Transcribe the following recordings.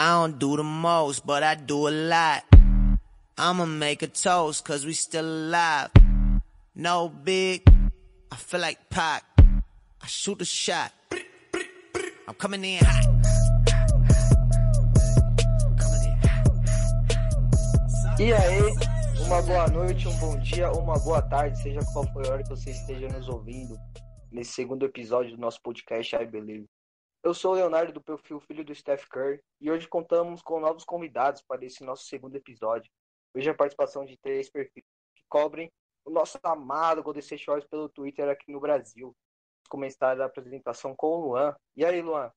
I don't do the most, but I do a lot. I'ma make a toast, cause we still alive. No big, I feel like Pac. I shoot a shot. I'm coming in hot. E aí, uma boa noite, um bom dia, uma boa tarde, seja qual for a hora que você esteja nos ouvindo nesse segundo episódio do nosso podcast I Believe. Eu sou o Leonardo do perfil Filho do Steph Curry e hoje contamos com novos convidados para esse nosso segundo episódio. Hoje a participação de três perfis que cobrem o nosso amado Golden State Warriors pelo Twitter aqui no Brasil. Vamos começar a apresentação com o Luan. E aí, Luan?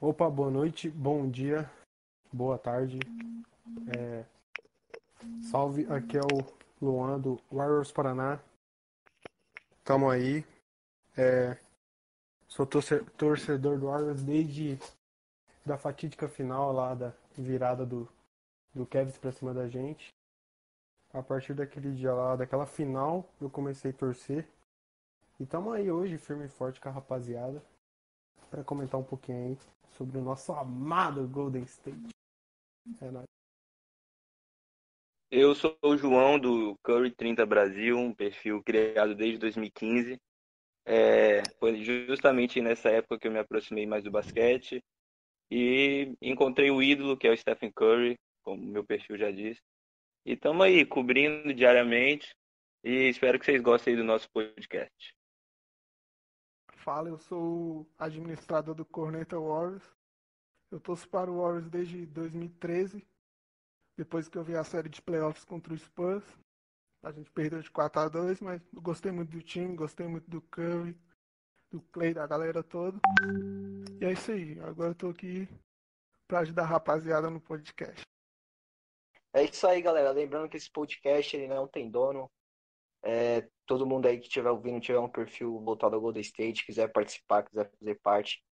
Opa, boa noite, bom dia, boa tarde. É... Salve, aqui é o Luan do Warriors Paraná. Tamo aí. É... Sou torcedor do Warriors desde da fatídica final lá da virada do, do Kevs pra cima da gente. A partir daquele dia lá, daquela final, eu comecei a torcer. E tamo aí hoje, firme e forte com a rapaziada, para comentar um pouquinho aí sobre o nosso amado Golden State. É nóis. Eu sou o João do Curry 30 Brasil, um perfil criado desde 2015 é, foi justamente nessa época que eu me aproximei mais do basquete e encontrei o ídolo, que é o Stephen Curry, como meu perfil já disse. E estamos aí, cobrindo diariamente e espero que vocês gostem do nosso podcast. Fala, eu sou o administrador do Corneta Warriors. Eu torço para o Warriors desde 2013, depois que eu vi a série de playoffs contra o Spurs. A gente perdeu de 4 a 2 mas gostei muito do time, gostei muito do Curry, do Clay, da galera toda. E é isso aí. Agora eu tô aqui pra ajudar a rapaziada no podcast. É isso aí, galera. Lembrando que esse podcast ele não tem dono. É, todo mundo aí que estiver ouvindo, tiver um perfil voltado ao Golden State, quiser participar, quiser fazer parte,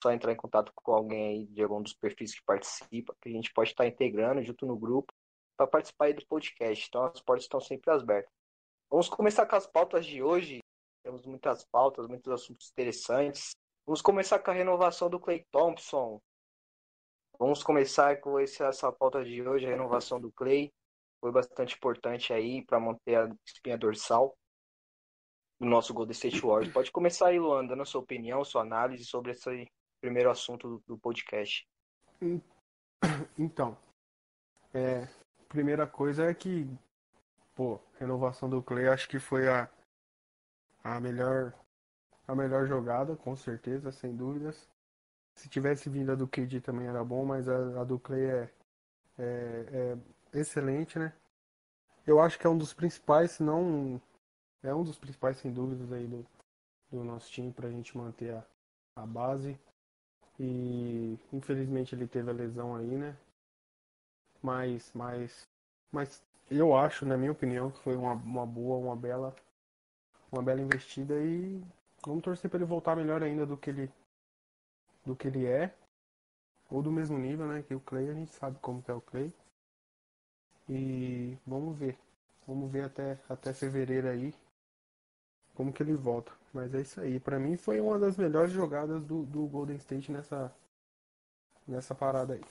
só entrar em contato com alguém aí de algum dos perfis que participa, que a gente pode estar integrando junto no grupo para participar do podcast. Então as portas estão sempre abertas. Vamos começar com as pautas de hoje. Temos muitas pautas, muitos assuntos interessantes. Vamos começar com a renovação do Clay Thompson. Vamos começar com esse, essa pauta de hoje, a renovação do Clay. Foi bastante importante aí para manter a espinha dorsal do nosso Golden State Warriors. Pode começar aí, Luan, dando a sua opinião, sua análise sobre esse primeiro assunto do podcast. Então, é, primeira coisa é que, pô, renovação do Clay acho que foi a, a melhor a melhor jogada, com certeza, sem dúvidas. Se tivesse vindo a do KD também era bom, mas a, a do Clay é, é, é, excelente, né? Eu acho que é um dos principais, se não é um dos principais, sem dúvidas, aí do, do nosso time pra gente manter a, a base. E infelizmente ele teve a lesão aí, né? Mas, mas, mas eu acho, na minha opinião, que foi uma, uma boa, uma bela, uma bela investida e vamos torcer para ele voltar melhor ainda do que ele, do que ele é, ou do mesmo nível, né? Que o Clay, a gente sabe como que é o Clay. E vamos ver, vamos ver até, até fevereiro aí como que ele volta. Mas é isso aí. Para mim foi uma das melhores jogadas do, do Golden State nessa, nessa parada aí.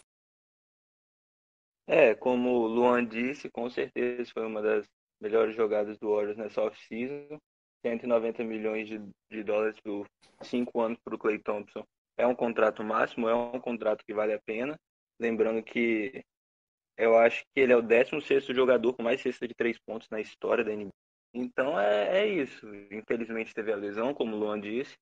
É, como o Luan disse, com certeza foi uma das melhores jogadas do Warriors nessa off-season. 190 milhões de, de dólares por cinco anos para o Clay Thompson. É um contrato máximo, é um contrato que vale a pena. Lembrando que eu acho que ele é o 16 jogador com mais cesta de três pontos na história da NBA. Então é, é isso. Infelizmente teve a lesão, como o Luan disse,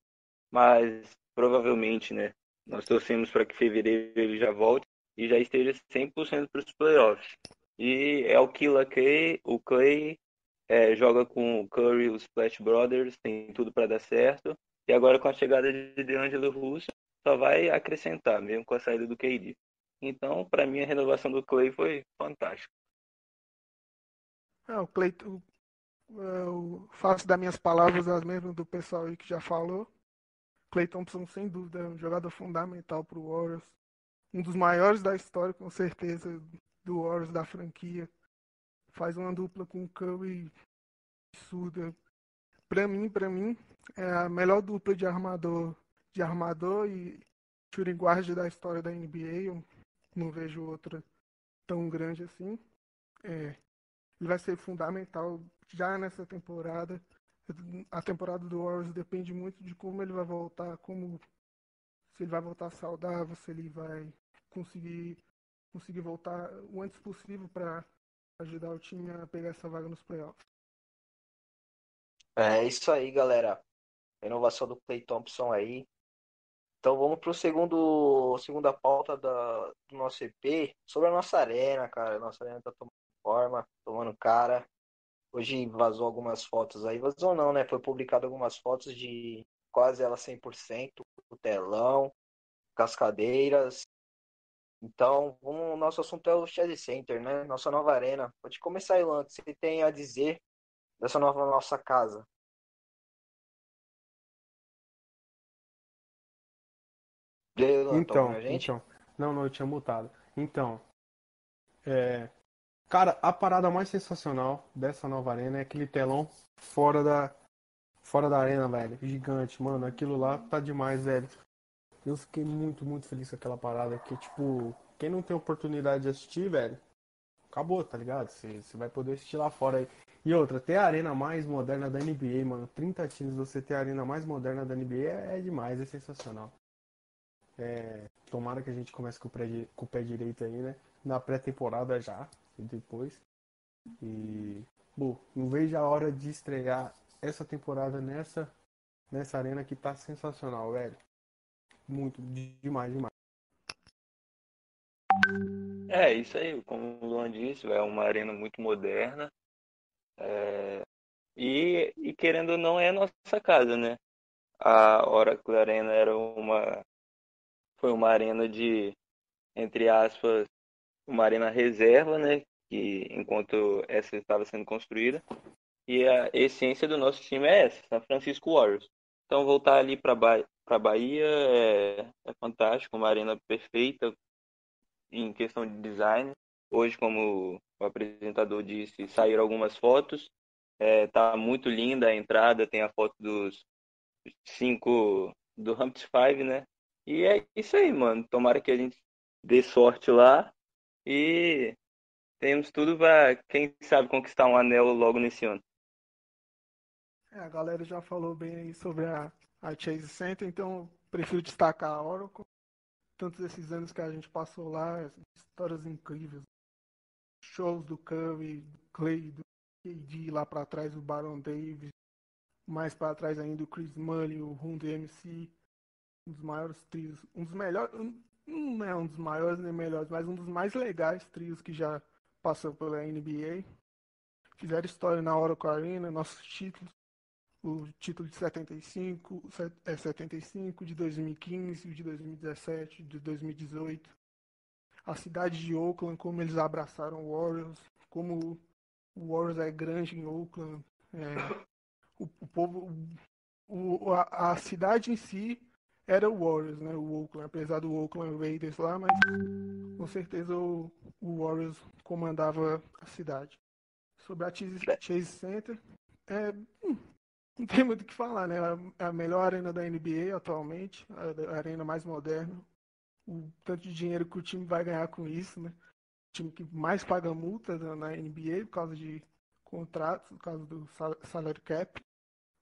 mas provavelmente, né? Nós torcemos para que fevereiro ele já volte e já esteja 100% para os playoffs. E é o Killa Clay, o Clay é, joga com o Curry, os Splash Brothers, tem tudo para dar certo. E agora com a chegada de DeAngelo Russo, só vai acrescentar, mesmo com a saída do KD. Então, para mim, a renovação do Clay foi fantástica. É, o Clay, eu, eu faço das minhas palavras as mesmas do pessoal aí que já falou. Clay Thompson, sem dúvida, é um jogador fundamental para o Warriors um dos maiores da história, com certeza, do Warriors da franquia. Faz uma dupla com o Curry absurda. Pra mim, para mim, é a melhor dupla de armador, de armador e shooting guard da história da NBA. não vejo outra tão grande assim. É, ele vai ser fundamental já nessa temporada. A temporada do Warriors depende muito de como ele vai voltar, como se ele vai voltar saudável, se ele vai conseguir conseguir voltar o antes possível para ajudar o time a pegar essa vaga nos playoffs. É isso aí, galera. Renovação do Clay Thompson aí. Então vamos para o segundo segunda pauta da, do nosso EP sobre a nossa arena, cara. Nossa arena tá tomando forma, tomando cara. Hoje vazou algumas fotos aí, vazou não, né? Foi publicado algumas fotos de quase ela 100%, o telão, cascadeiras. Então, o nosso assunto é o Chase Center, né? Nossa nova arena. Pode começar, Ilan, o que você tem a dizer dessa nova nossa casa? Ilan, então, então, não, não, eu tinha mutado. Então, é, cara, a parada mais sensacional dessa nova arena é aquele telão fora da, fora da arena, velho, gigante, mano. Aquilo lá tá demais, velho. Eu fiquei muito, muito feliz com aquela parada. Que, tipo, quem não tem oportunidade de assistir, velho, acabou, tá ligado? Você vai poder assistir lá fora aí. E outra, ter a arena mais moderna da NBA, mano. 30 times, você ter a arena mais moderna da NBA é, é demais, é sensacional. É, tomara que a gente comece com o, pé, com o pé direito aí, né? Na pré-temporada já, e depois. E, bom, não vejo a hora de estrear essa temporada nessa, nessa arena que tá sensacional, velho. Muito, demais, demais. É, isso aí, como o Luan disse, é uma arena muito moderna. É... E, e querendo ou não, é a nossa casa, né? A Oracle Arena era uma. Foi uma arena de, entre aspas, uma arena reserva, né? Que enquanto essa estava sendo construída. E a essência do nosso time é essa, São Francisco Warriors. Então voltar ali para para Bahia é, é fantástico, uma arena perfeita em questão de design. Hoje, como o apresentador disse, saíram algumas fotos. É, tá muito linda a entrada, tem a foto dos cinco do Humps Five, né? E é isso aí, mano. Tomara que a gente dê sorte lá e temos tudo para, quem sabe, conquistar um anel logo nesse ano. É, a galera já falou bem aí sobre a, a Chase Center, então prefiro destacar a Oracle. Tantos esses anos que a gente passou lá, histórias incríveis. Shows do Curry, do Clay, do KD lá para trás, o Baron Davis. Mais para trás ainda o Chris Money, o Run DMC. Um dos maiores trios, um dos melhores, não é um dos maiores nem melhores, mas um dos mais legais trios que já passou pela NBA. Fizeram história na Oracle Arena, nossos títulos o título de 75, é 75, de 2015, de 2017, de 2018. A cidade de Oakland, como eles abraçaram o Warriors, como o Warriors é grande em Oakland. É, o, o, povo, o, a, a, cidade em si era o Warriors, né? O Oakland, apesar do Oakland Raiders lá, mas com certeza o, o Warriors comandava a cidade. Sobre a Chase, Chase Center, é, hum, não tem muito o que falar, né? É a melhor arena da NBA atualmente, a arena mais moderna. O tanto de dinheiro que o time vai ganhar com isso, né? O time que mais paga multa na NBA por causa de contratos, por causa do salary cap.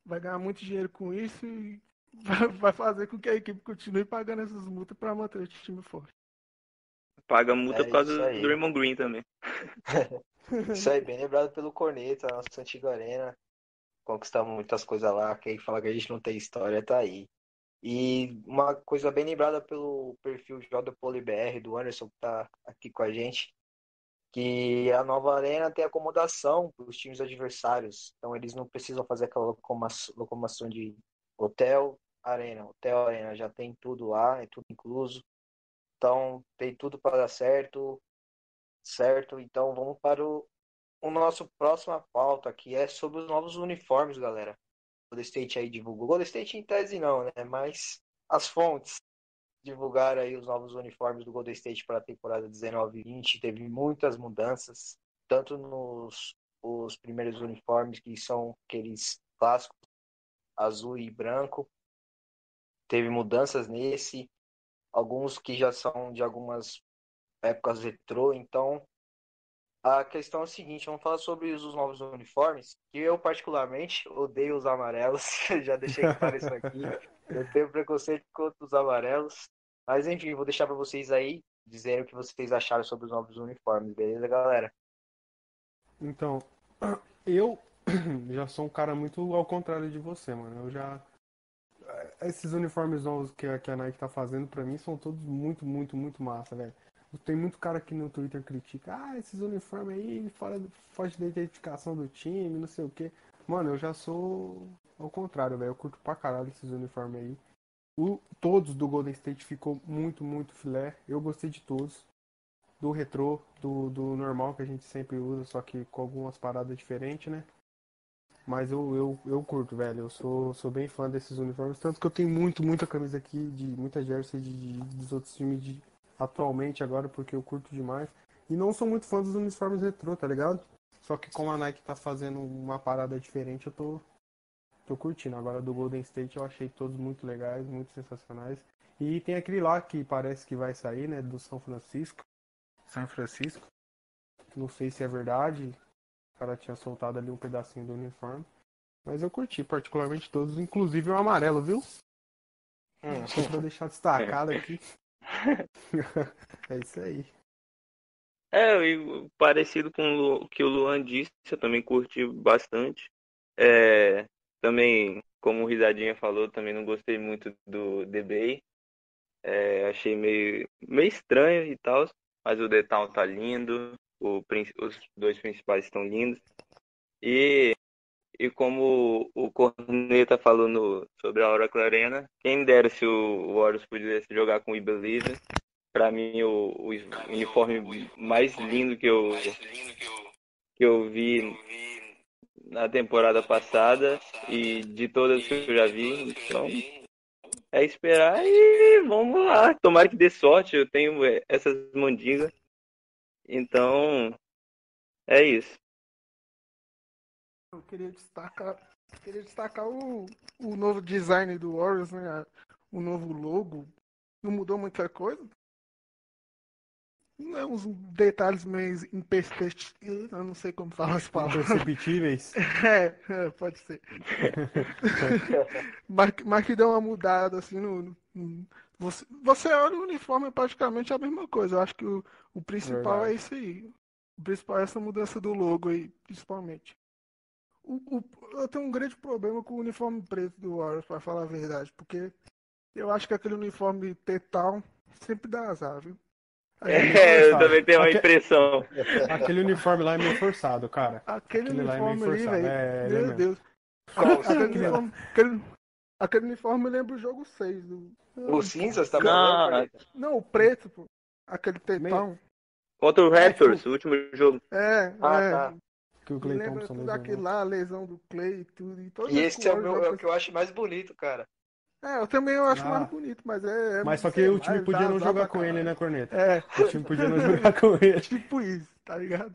Vai ganhar muito dinheiro com isso e vai fazer com que a equipe continue pagando essas multas para manter o time forte. Paga multa é por causa do Draymond Green também. isso aí, bem lembrado pelo Corneta, nossa antiga arena conquistamos muitas coisas lá. Quem fala que a gente não tem história tá aí. E uma coisa bem lembrada pelo perfil J PoliBR do Anderson que tá aqui com a gente, que a nova arena tem acomodação para os times adversários. Então eles não precisam fazer aquela locomoção de hotel, arena, hotel, arena, já tem tudo lá, é tudo incluso. Então tem tudo para dar certo, certo? Então vamos para o o nosso próxima pauta aqui é sobre os novos uniformes, galera. O Golden State aí divulgou. Golden State em tese não, né? Mas as fontes divulgaram aí os novos uniformes do Golden State para a temporada 19-20. Teve muitas mudanças, tanto nos os primeiros uniformes que são aqueles clássicos azul e branco. Teve mudanças nesse, alguns que já são de algumas épocas retrô, então a questão é a seguinte, vamos falar sobre os novos uniformes, que eu particularmente odeio os amarelos, já deixei claro isso aqui, eu tenho preconceito contra os amarelos, mas enfim, vou deixar para vocês aí dizerem o que vocês acharam sobre os novos uniformes, beleza, galera? Então, eu já sou um cara muito ao contrário de você, mano. Eu já. Esses uniformes novos que a, que a Nike tá fazendo pra mim são todos muito, muito, muito massa, velho. Tem muito cara aqui no Twitter critica, ah, esses uniformes aí, fora, foge da identificação do time, não sei o que. Mano, eu já sou ao contrário, velho. Eu curto pra caralho esses uniformes aí. O, todos do Golden State ficou muito, muito filé. Eu gostei de todos. Do retrô, do, do normal que a gente sempre usa, só que com algumas paradas diferentes, né? Mas eu, eu, eu curto, velho. Eu sou, sou bem fã desses uniformes. Tanto que eu tenho muito, muita camisa aqui, de muita jersey de, de, dos outros times de, atualmente agora, porque eu curto demais. E não sou muito fã dos uniformes retrô, tá ligado? Só que como a Nike tá fazendo uma parada diferente, eu tô, tô curtindo. Agora do Golden State eu achei todos muito legais, muito sensacionais. E tem aquele lá que parece que vai sair, né? Do São Francisco. São Francisco. Não sei se é verdade. O cara tinha soltado ali um pedacinho do uniforme. Mas eu curti particularmente todos, inclusive o amarelo, viu? Hum. Só pra deixar destacado aqui. é isso aí. É, parecido com o que o Luan disse, eu também curti bastante. É, também, como o Risadinha falou, também não gostei muito do Bay. É, achei meio, meio estranho e tal, mas o The tá lindo, o, os dois principais estão lindos. E, e como o Corneta falou no, sobre a Oracle Arena, quem dera se o Warriors pudesse jogar com o Ibelize. Para mim, o, o uniforme mais lindo que eu, que eu vi na temporada passada e de todas que eu já vi. Então, é esperar e vamos lá. Tomara que dê sorte. Eu tenho é, essas mandingas. Então, é isso. Eu queria destacar, queria destacar o, o novo design do Warriors, né? O novo logo. Não mudou muita coisa é uns detalhes meio imperceptíveis, eu não sei como falar as palavras. Imperceptíveis? É, é, pode ser. mas, mas que deu uma mudada, assim, no, no, você, você olha o uniforme é praticamente a mesma coisa. Eu acho que o, o principal é Verdade. é isso aí. O principal é essa mudança do logo aí, principalmente. O, o, eu tenho um grande problema com o uniforme preto do Warriors, para falar a verdade, porque eu acho que aquele uniforme tetal sempre dá azar, viu? É, eu também tenho uma impressão. Aquele uniforme lá é meio forçado, cara. Aquele, aquele uniforme lá é meio forçado. É, Meu Deus. Aquele uniforme, aquele, aquele uniforme lembra o jogo 6. Do... O cinza, você tá falando? Não, o preto, pô. Aquele tetão. Contra o Raptors, o último jogo. É, ah, é. Tá. Que o Clay lembra Thompson tudo aquilo lá, a lesão do Clay e tudo. E, e esse é o, meu, é o que eu acho mais bonito, cara. É, eu também eu acho ah. mais bonito, mas é. é mas só que o time podia não jogar com ele, né, Corneta? É. O time podia não jogar com ele. Tipo isso, tá ligado?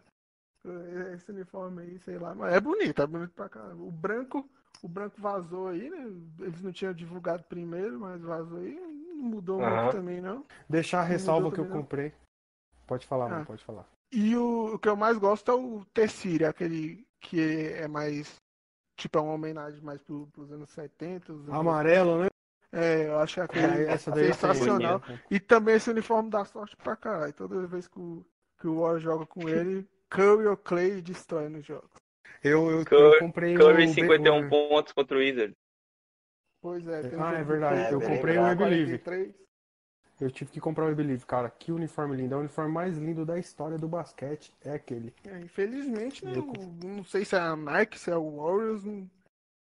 Esse uniforme aí, sei lá, mas é bonito, é bonito pra caramba. O branco, o branco vazou aí, né? Eles não tinham divulgado primeiro, mas vazou aí. Não mudou uhum. muito também, não. Deixar a ressalva que eu comprei. Pode falar, ah. mano, pode falar. E o, o, que eu mais gosto é o Tessiri, aquele que é mais. Tipo, é uma homenagem mais pro, pros anos 70. Anos Amarelo, né? É, eu acho que é, essa daí é sensacional. e também esse uniforme dá sorte pra caralho. Toda vez que o, que o War joga com ele, Curry ou Clay destrói no jogo. Eu, eu, Curry, eu comprei Curry o 51 pontos contra o Wizard. Pois é. Ah, é verdade. eu comprei o Believe. Eu tive que comprar o Believe, cara. Que uniforme lindo. É o uniforme mais lindo da história do basquete. É aquele. É, infelizmente, né, eu... não, não sei se é a Nike, se é o Warriors. Não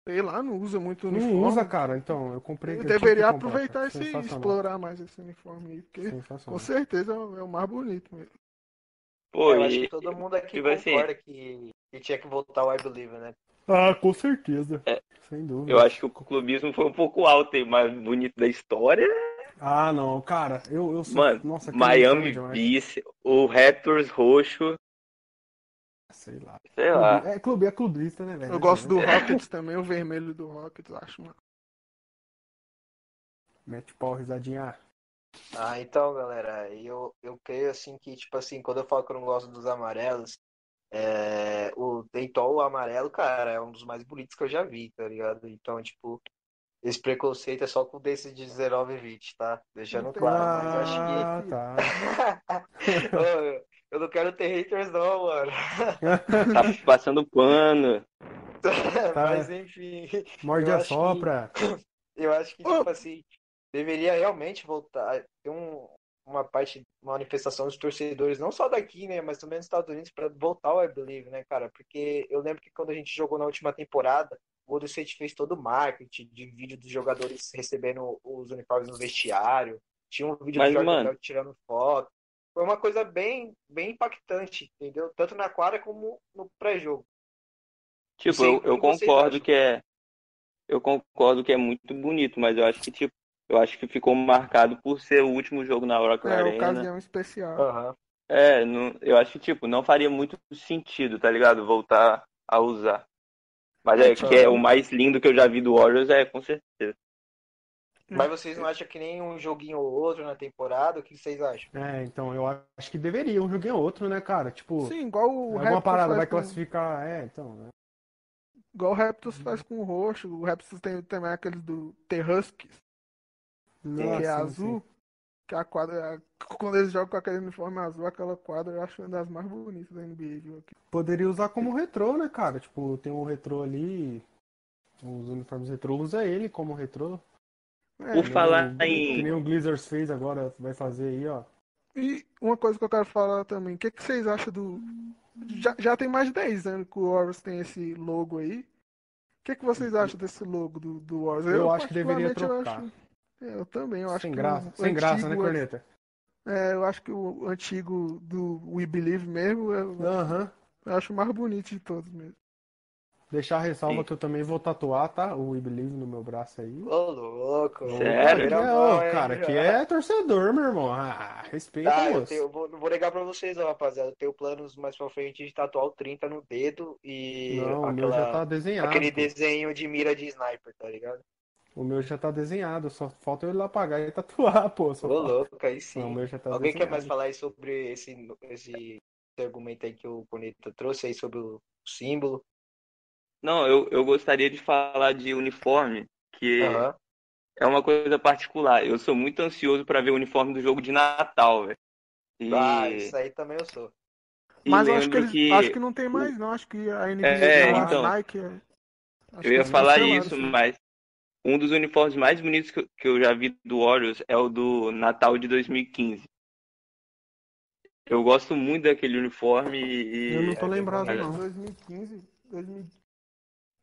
sei lá, não usa muito uniforme. Não usa, cara, então, eu comprei. Eu deveria aproveitar esse explorar mais esse uniforme aí, porque com certeza é o mais bonito mesmo. Pô, eu e... acho que todo mundo aqui concorda assim... que, que tinha que voltar o I Believe, né? Ah, com certeza. É, Sem dúvida. Eu acho que o clubismo foi um pouco alto e mais bonito da história. Ah, não, cara, eu, eu sou. Mano, Nossa, Miami Beast, o Raptors roxo, Sei lá. Sei lá. É, clube, é clubista, né, velho? Eu gosto do Rockets também, o vermelho do Rockets, acho, mano. Mete pau, risadinha. Ah, então, galera, eu, eu creio assim que, tipo assim, quando eu falo que eu não gosto dos amarelos, é, o Deitol amarelo, cara, é um dos mais bonitos que eu já vi, tá ligado? Então, tipo, esse preconceito é só com desses de 19 e 20, tá? Deixando tem claro, mas eu acho Ah, que. tá. Ô, eu não quero ter haters, não, mano. Tá passando pano. Mas enfim, Morde a acho que- sopra. eu acho que, tipo assim, deveria realmente voltar. Ter um, uma parte, uma manifestação dos torcedores, não só daqui, né, mas também nos Estados Unidos, para voltar ao I Believe, né, cara? Porque eu lembro que quando a gente jogou na última temporada, o Golden State fez todo o marketing de vídeo dos jogadores recebendo os uniformes no vestiário. Tinha um vídeo Mas, do Jordan mano- tirando foto. Foi uma coisa bem, bem impactante, entendeu? Tanto na quadra como no pré-jogo. Tipo, eu, eu concordo acham. que é. Eu concordo que é muito bonito, mas eu acho que, tipo, eu acho que ficou marcado por ser o último jogo na Oracle É, Arena. ocasião especial. Aham. É, não, eu acho que, tipo, não faria muito sentido, tá ligado? Voltar a usar. Mas é que é o mais lindo que eu já vi do Warriors, é, com certeza. Mas vocês não acham que nem um joguinho ou outro na temporada? O que vocês acham? É, então eu acho que deveria um joguinho ou outro, né, cara? Tipo, Sim, igual o alguma Raptors parada vai com- classificar. É, então. né? Igual o Raptors faz com o roxo. O Raptors tem também aqueles do The Huskies, Nossa, que é sim, azul. sim. Que a quadra, quando eles jogam com aquele uniforme azul, aquela quadra eu acho uma das mais bonitas da NBA, viu? Aqui. Poderia usar como retrô, né, cara? Tipo, tem um retrô ali. Os uniformes retrô, usa ele como retrô. É, Por Que falar nem o- em- Que nem o Blizzard fez agora, vai fazer aí, ó. E uma coisa que eu quero falar também, o que, que vocês acham do. Já, já tem mais de 10 anos que o Warriors tem esse logo aí. O que, que vocês acham desse logo do, do Warriors? Eu acho que deveria trocar. Eu, acho- eu também, eu acho Sem que graça. o Sem graça, né, antigo- Corneta? É, eu acho que o antigo do We Believe mesmo, eu, Aham. eu acho o mais bonito de todos mesmo. Deixar a ressalva Sim. que eu também vou tatuar, tá? O We Believe no meu braço aí. Ô, louco. Sério? Que é, é, cara, que é torcedor, meu irmão. Ah, respeita, Tá, eu, moço. tenho, eu vou, não vou negar pra vocês, não, rapaziada. Eu tenho planos mais pra frente de tatuar o 30 no dedo e Não, o meu já aquela, tá desenhado. aquele pô. desenho de mira de sniper, tá ligado? O meu já tá desenhado, só falta eu ir lá pagar e tatuar, pô. Só Ô, falta. louco, aí sim. Não, o meu já tá Alguém quer mais desenhado. falar aí sobre esse, esse, argumento aí que o Corneta trouxe aí sobre o símbolo? Não, eu, eu gostaria de falar de uniforme, que Aham. é uma coisa particular. Eu sou muito ansioso pra ver o uniforme do jogo de Natal, velho. E, Ah, isso aí também eu sou. e Mas eu acho que, eles, acho que não tem mais, não. Acho que a NBA É, então. Nike. é- acho Eu que ia falar isso, mas um dos uniformes mais bonitos que eu, já vi do Warriors é o do Natal de 2015. Eu gosto muito daquele uniforme e. Eu não tô é lembrado, verdade. não. 2015, 2000...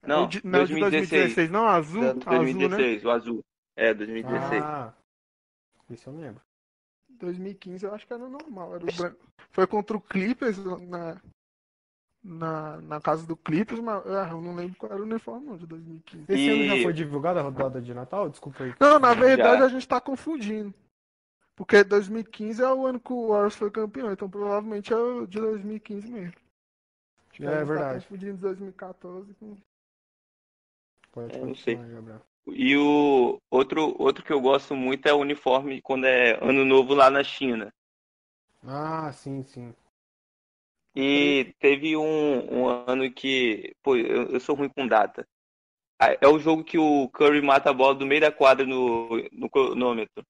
Não, É de- não, de 2016. 2016, não, azul, Da- azul, né? 2016, o azul. É, 2016. Ah, isso eu lembro. 2015 eu acho que era normal, era o branco. Foi contra o Clippers na, na, na casa do Clippers, mas ah, eu não lembro qual era o uniforme não, de 2015. Esse E- ano já foi divulgada a rodada de Natal? Desculpa aí. Não, na verdade Já. a gente tá confundindo. Porque 2015 é o ano que o Warriors foi campeão, então provavelmente é o de 2015 mesmo. É a gente verdade. Tá confundindo 2014 com. Pode É, não sei. Gabriel. E o outro, outro que eu gosto muito é o uniforme quando é ano novo lá na China. Ah, sim, sim. E teve um, um ano que. Pô, eu, eu sou ruim com data. É o jogo que o Curry mata a bola do meio da quadra no, no cronômetro,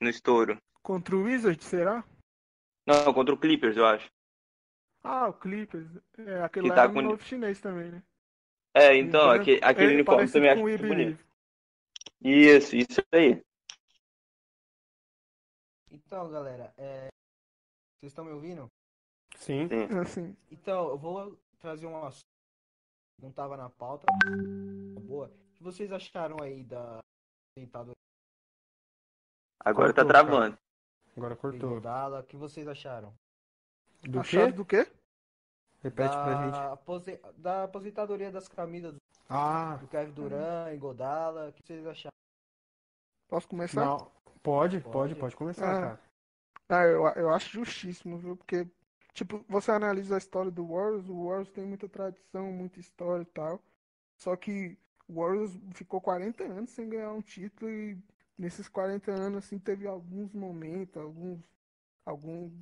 no estouro. Contra o Wizard, será? Não, contra o Clippers, eu acho. Ah, o Clippers. É, aquele Que lá tá no com- novo chinês também, né? É, então, Então, aquele, aquele é uniforme parecido também acho muito bonito. Isso, isso aí. Então, galera, é... vocês estão me ouvindo? Sim. Assim, Então, eu vou trazer um assunto que não tava na pauta. Boa. O que vocês acharam aí da Agora tá Cortou, cara. travando. Agora cortou. Dala? O que vocês acharam? Do acharam quê? do quê? Repete pra gente. da, apose- da aposentadoria das camisas do Ah, Kevin Durant e Godala. O que vocês acharam? Posso começar? não. Pode, Pode. pode, pode começar, Ah. cara. Ah, eu, eu acho justíssimo, viu? Porque, tipo, você analisa a história do Warriors, o Warriors tem muita tradição, muita história e tal. Só que o Warriors ficou 40 anos sem ganhar um título e nesses 40 anos, assim, teve alguns momentos, alguns. alguns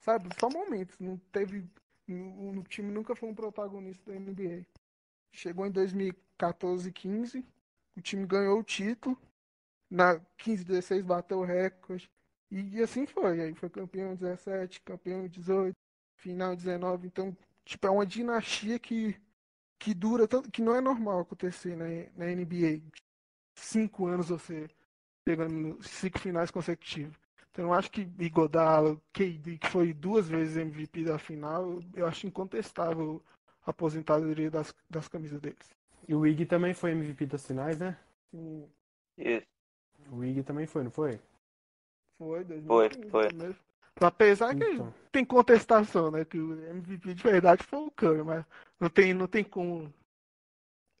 sabe, só momentos. Não teve. O, time nunca foi um protagonista da NBA. Chegou em 2014, 15. O time ganhou o título. Na 15, 16 bateu o recorde. E, assim foi. Aí foi campeão em 17, campeão em 18, final em 19. Então, tipo, é uma dinastia que, que dura tanto. que não é normal acontecer na, na NBA. Cinco anos você pegando cinco finais consecutivos. Então eu acho que Igodala, KD, que foi duas vezes MVP da final, eu acho incontestável a aposentadoria das, das camisas deles. E o Ig também foi MVP das finais, né? Sim, Isso. O Ig também foi, não foi? foi, Foi, 2015 foi. mesmo. Apesar que Então. tem contestação, né? Que o MVP de verdade foi o Curry, mas não tem, não tem como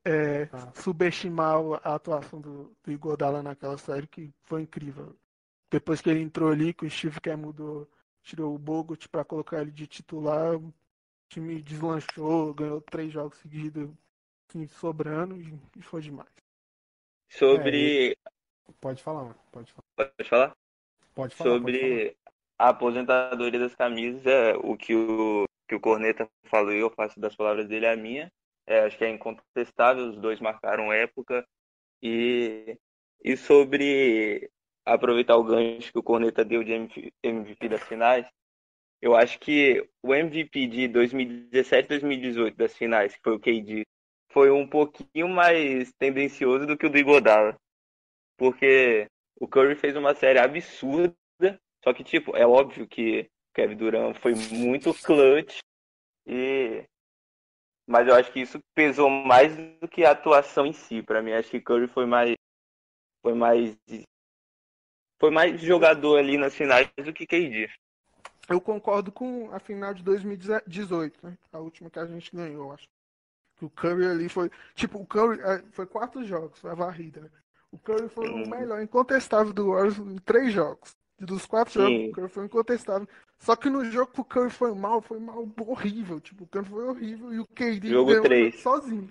é, Ah. subestimar a atuação do, do Igodala naquela série, que foi incrível. Depois que ele entrou ali, que o Steve Kerr mudou, tirou o Bogut para colocar ele de titular, o time deslanchou, ganhou três jogos seguidos, assim, sobrando, e, e foi demais. Sobre. Pode falar, mano. Pode falar. Pode falar? Pode falar. pode Sobre a aposentadoria das camisas, é, o que o, que o Corneta falou, e eu faço das palavras dele a minha. É, acho que é incontestável, os dois marcaram época. E, e sobre aproveitar o gancho que o Corneta deu de MVP das finais, eu acho que o MVP de 2017 2018 das finais, que foi o KD, foi um pouquinho mais tendencioso do que o do Iguodala. Porque o Curry fez uma série absurda, só que, tipo, é óbvio que o Kevin Durant foi muito clutch, e... mas eu acho que isso pesou mais do que a atuação em si. Pra mim, acho que Curry foi mais. Foi mais. Foi mais jogador ali nas finais do que KD. Eu concordo com a final de 2018, né? A última que a gente ganhou, acho. Que o Curry ali foi. Tipo, o Curry. é, Foi quatro jogos, foi a varrida, né? O Curry foi o melhor incontestável do Warriors em três jogos. Dos quatro jogos, Sim. o Curry foi incontestável. Só que no jogo que o Curry foi mal, foi mal horrível. Tipo, o Curry foi horrível e o KD Jogo ganhou três. sozinho.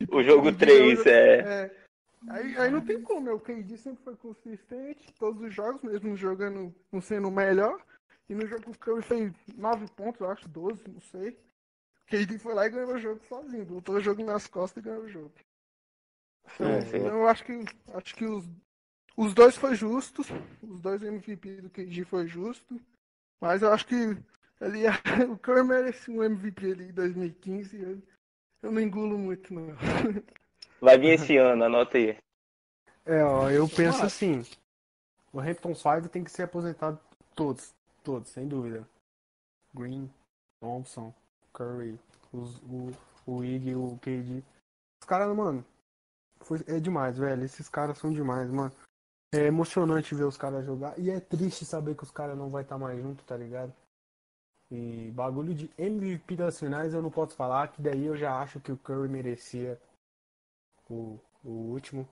Tipo, O jogo KD 3 ganhou- é. é. Aí, aí não tem como, né? O KD sempre foi consistente, todos os jogos, mesmo jogando, não sendo o melhor. E no jogo que o Curry fez 9 pontos, eu acho, 12, não sei. O KD foi lá e ganhou o jogo sozinho, botou o jogo nas costas e ganhou o jogo. Então, É, então eu acho que, acho que os, os dois foi justos, os dois MVP do KD foi justo, mas eu acho que ali, o Curry merece um MVP ali em 2015, eu, eu não engulo muito não. Vai vir esse ano, anota aí. É, ó, eu penso assim. O Hampton 5 tem que ser aposentado todos, todos, sem dúvida. Green, Thompson, Curry, os, o, o Ig, o KD. Os caras, mano, foi, é demais, velho. Esses caras são demais, mano. É emocionante ver os caras jogar. E é triste saber que os caras não vai estar mais junto, tá ligado? E bagulho de MVP das finais eu não posso falar, que daí eu já acho que o Curry merecia o, o último.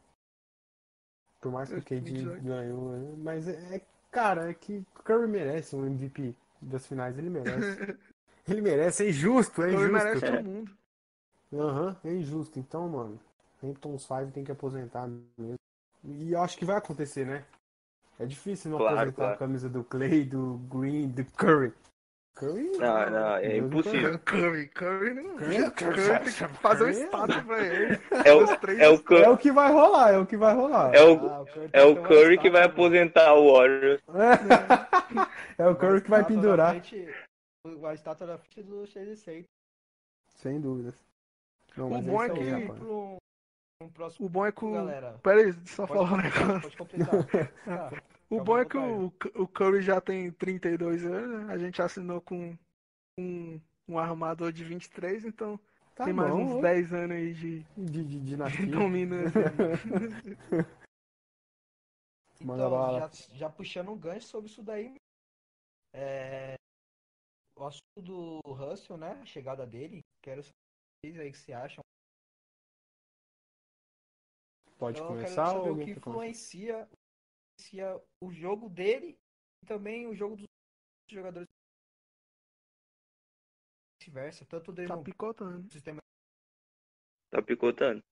Por mais que o KD 2018. ganhou, né? mas é, é- cara, é que o Curry merece um MVP das finais, ele merece. Ele merece, é injusto, é injusto. merece todo mundo. Aham, é injusto. Então, mano, Hamptons 5 tem que aposentar mesmo. E eu acho que vai acontecer, né? É difícil não Claro, aposentar claro. a camisa do Clay, do Green, do Curry. Curry? Não, não, é impossível. Curry, Curry não. Curry- Curry tem que fazer um Curry é- estádio pra ele. É o, é o, É Cur- o que vai rolar, é o que vai rolar. é o, Ah, Curry é tem o Curry que vai estátua, aposentar o Warriors. É o Curry que vai estátua pendurar. A estátua na frente do Shade Safe. Sem dúvidas. Não, O bom é que-. Pro, um próximo, O bom é que o. galera. Pera aí, só Pode falar um negócio. pode completar. Ah, O bom é que o, o Curry já tem 32 anos, né? a gente assinou com um, um armador de 23, então Tá tem mais bom, uns ó. 10 anos aí de, de, de de dominância. Então, já, já puxando um gancho sobre isso daí. É, o assunto do Russell, né? A chegada dele. Quero saber vocês aí o que você acham. Pode Então, eu quero começar ou saber o alguém que influencia, influencia o jogo dele e também o jogo dos jogadores. Vice-versa. Tanto dele tá no picotando. sistema Tá picotando.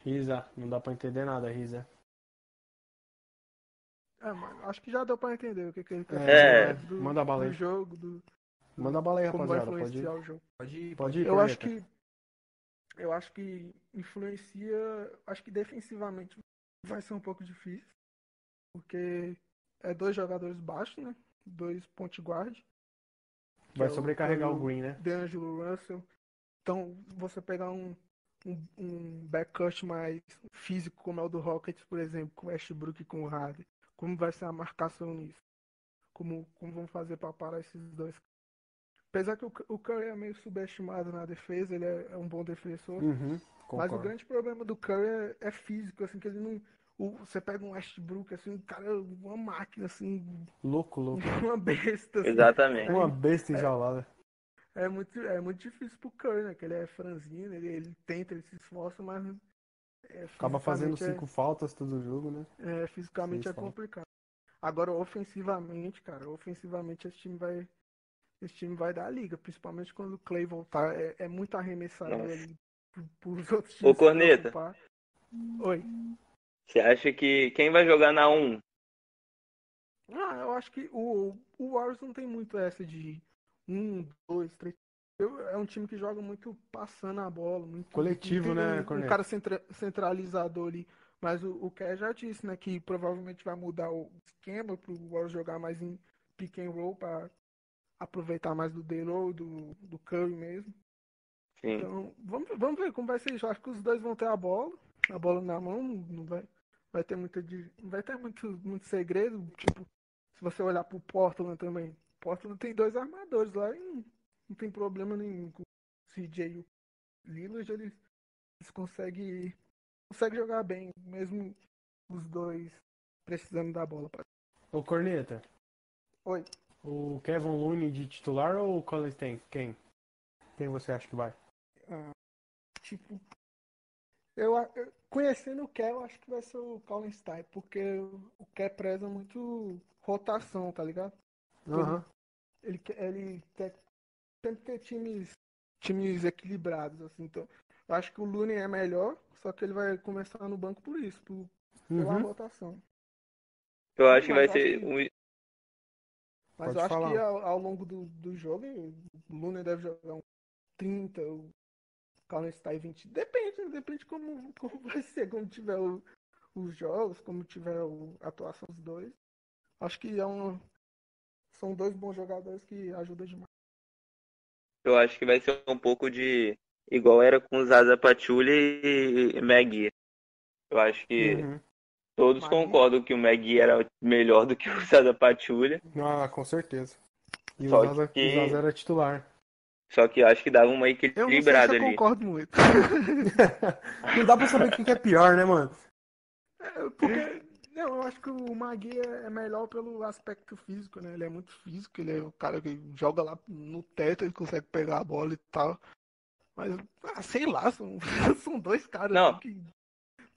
Risa, não dá pra entender nada, Risa. É, mas acho que já deu pra entender o que, que ele quer É. fazer do, Manda bala aí. do jogo, do, Manda bala aí, rapaziada. Pode ir. influenciar o jogo. Pode ir, Pode ir, Eu acho que eu acho que influencia, acho que defensivamente vai ser um pouco difícil, porque é dois jogadores baixos, né? Dois point guard. Vai é o sobrecarregar o Curry, Green, né? D'Angelo Russell. Então, você pegar um, um, um backcourt mais físico, como é o do Rockets, por exemplo, com o Westbrook e com o Harden, como vai ser a marcação nisso? Como, como vão fazer para parar esses dois? Apesar que o, o Curry é meio subestimado na defesa, ele é, é um bom defensor, Uhum, mas o grande problema do Curry é, é físico, assim, que ele não. o- você pega um Westbrook, assim, um cara, uma máquina, assim, Louco, louco. uma besta. assim. Exatamente. Uma besta enjaulada. É muito, é muito difícil pro Curry, né? Que ele é franzino, ele, ele tenta, ele se esforça, mas é, Acaba fazendo fisicamente cinco faltas todo jogo, né? É, é, fisicamente Seis é complicado. Agora, ofensivamente, cara, ofensivamente esse time vai. Esse time vai dar a liga, principalmente quando o Clay voltar. É, é muito arremessador Nossa. ali pro- pros outros times. se Corneta. Oi. Você acha que quem vai jogar na 1? Ah, eu acho que o, o Warriors não tem muito essa de um, dois, três. Eu- é um time que joga muito passando a bola. Muito, Coletivo, né, um- Um, Corneta? cara centra- centralizador ali. Mas o, o Kerr já disse, né, que provavelmente vai mudar o esquema pro Warriors jogar mais em pick and roll para aproveitar mais do Delo, do, do Curry mesmo. Sim. Então, vamos, vamos ver como vai ser isso. Acho que os dois vão ter a bola, a bola na mão, não vai, vai ter muita, não vai ter muito, muito segredo. Tipo, se você olhar pro Portland também, Portland tem dois armadores lá e não, não tem problema nenhum com o CJ e o Lillard, eles, eles conseguem, conseguem jogar bem, mesmo os dois precisando da bola. pra- Ô, Corneta, Oi. O Kevin Looney de titular ou o Colin Stan? Quem? Quem você acha que vai? Ah, tipo, eu, a- eu- conhecendo o Ké, eu acho que vai ser o Colin Stein, porque o Ké preza muito rotação, tá ligado? Aham. Ele, quer- ele quer sempre ter times, times equilibrados, assim. Então, eu acho que o Looney é melhor, só que ele vai começar no banco por isso, por, pela Uhum. rotação. Eu acho que vai ser um. Mas Pode eu acho falar. que ao, ao longo do, do jogo, o Luna deve jogar um 30, o Colin Stein 20. Depende, né? depende como, como vai ser, como tiver o- os jogos, como tiver o- a atuação dos dois. Acho que é um, são dois bons jogadores que ajudam demais. Eu acho que vai ser um pouco de. Igual era com o Zaza Pachulia e Magui. Eu acho que Uhum. Todos Magui? concordam que o Magui era melhor do que o Zaza Pachulia. Ah, com certeza. E Só o Zaza, que- o Zaza era titular. Só que eu acho que dava uma Eu se equilibrada eu ali. concordo muito. Não dá pra saber o que é pior, né, mano? É, Porque, não, eu acho que o Magui é é melhor pelo aspecto físico, né? Ele é muito físico, ele é o cara que joga lá no teto, ele consegue pegar a bola e tal. Mas, ah, sei lá, são, são dois caras Não. que.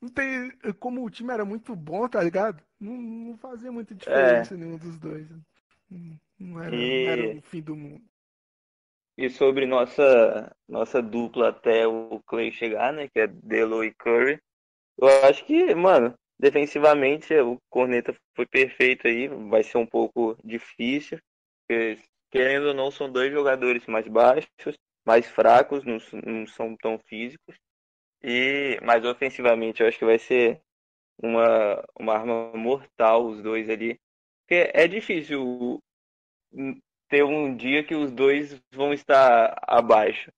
Não tem. Como o time era muito bom, tá ligado? Não, não fazia muita diferença nenhum dos dois. Não, não era, E- não era o fim do mundo. E sobre nossa nossa dupla até o Clay chegar, né? Que é Delo e Curry. Eu acho que, mano, defensivamente o Corneta foi perfeito aí. Vai ser um pouco difícil. Porque, querendo ou não, são dois jogadores mais baixos, mais fracos, não, não são tão físicos. E, mas ofensivamente eu acho que vai ser uma, uma arma mortal os dois ali. Porque é difícil ter um dia que os dois vão estar abaixo.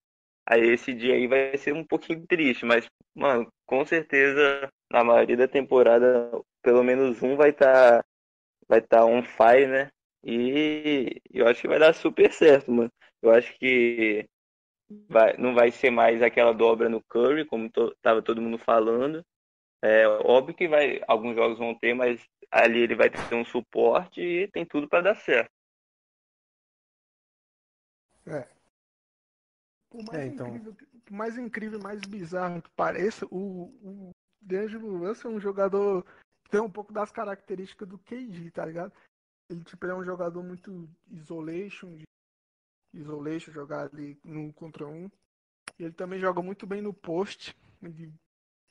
Aí esse dia aí vai ser um pouquinho triste, mas, mano, com certeza na maioria da temporada, pelo menos um vai estar vai estar on fire, né? E eu acho que vai dar super certo, mano. Eu acho que vai, não vai ser mais aquela dobra no Curry, como to, tava todo mundo falando. É óbvio que vai, alguns jogos vão ter, mas ali ele vai ter um suporte e tem tudo para dar certo. Por mais, É, então. incrível, mais incrível, mais bizarro que pareça, o, o D'Angelo Russell é um jogador que tem um pouco das características do KD, tá ligado? Ele, tipo, ele é um jogador muito isolation, de isolation, jogar ali um contra um. Ele também joga muito bem no post, ele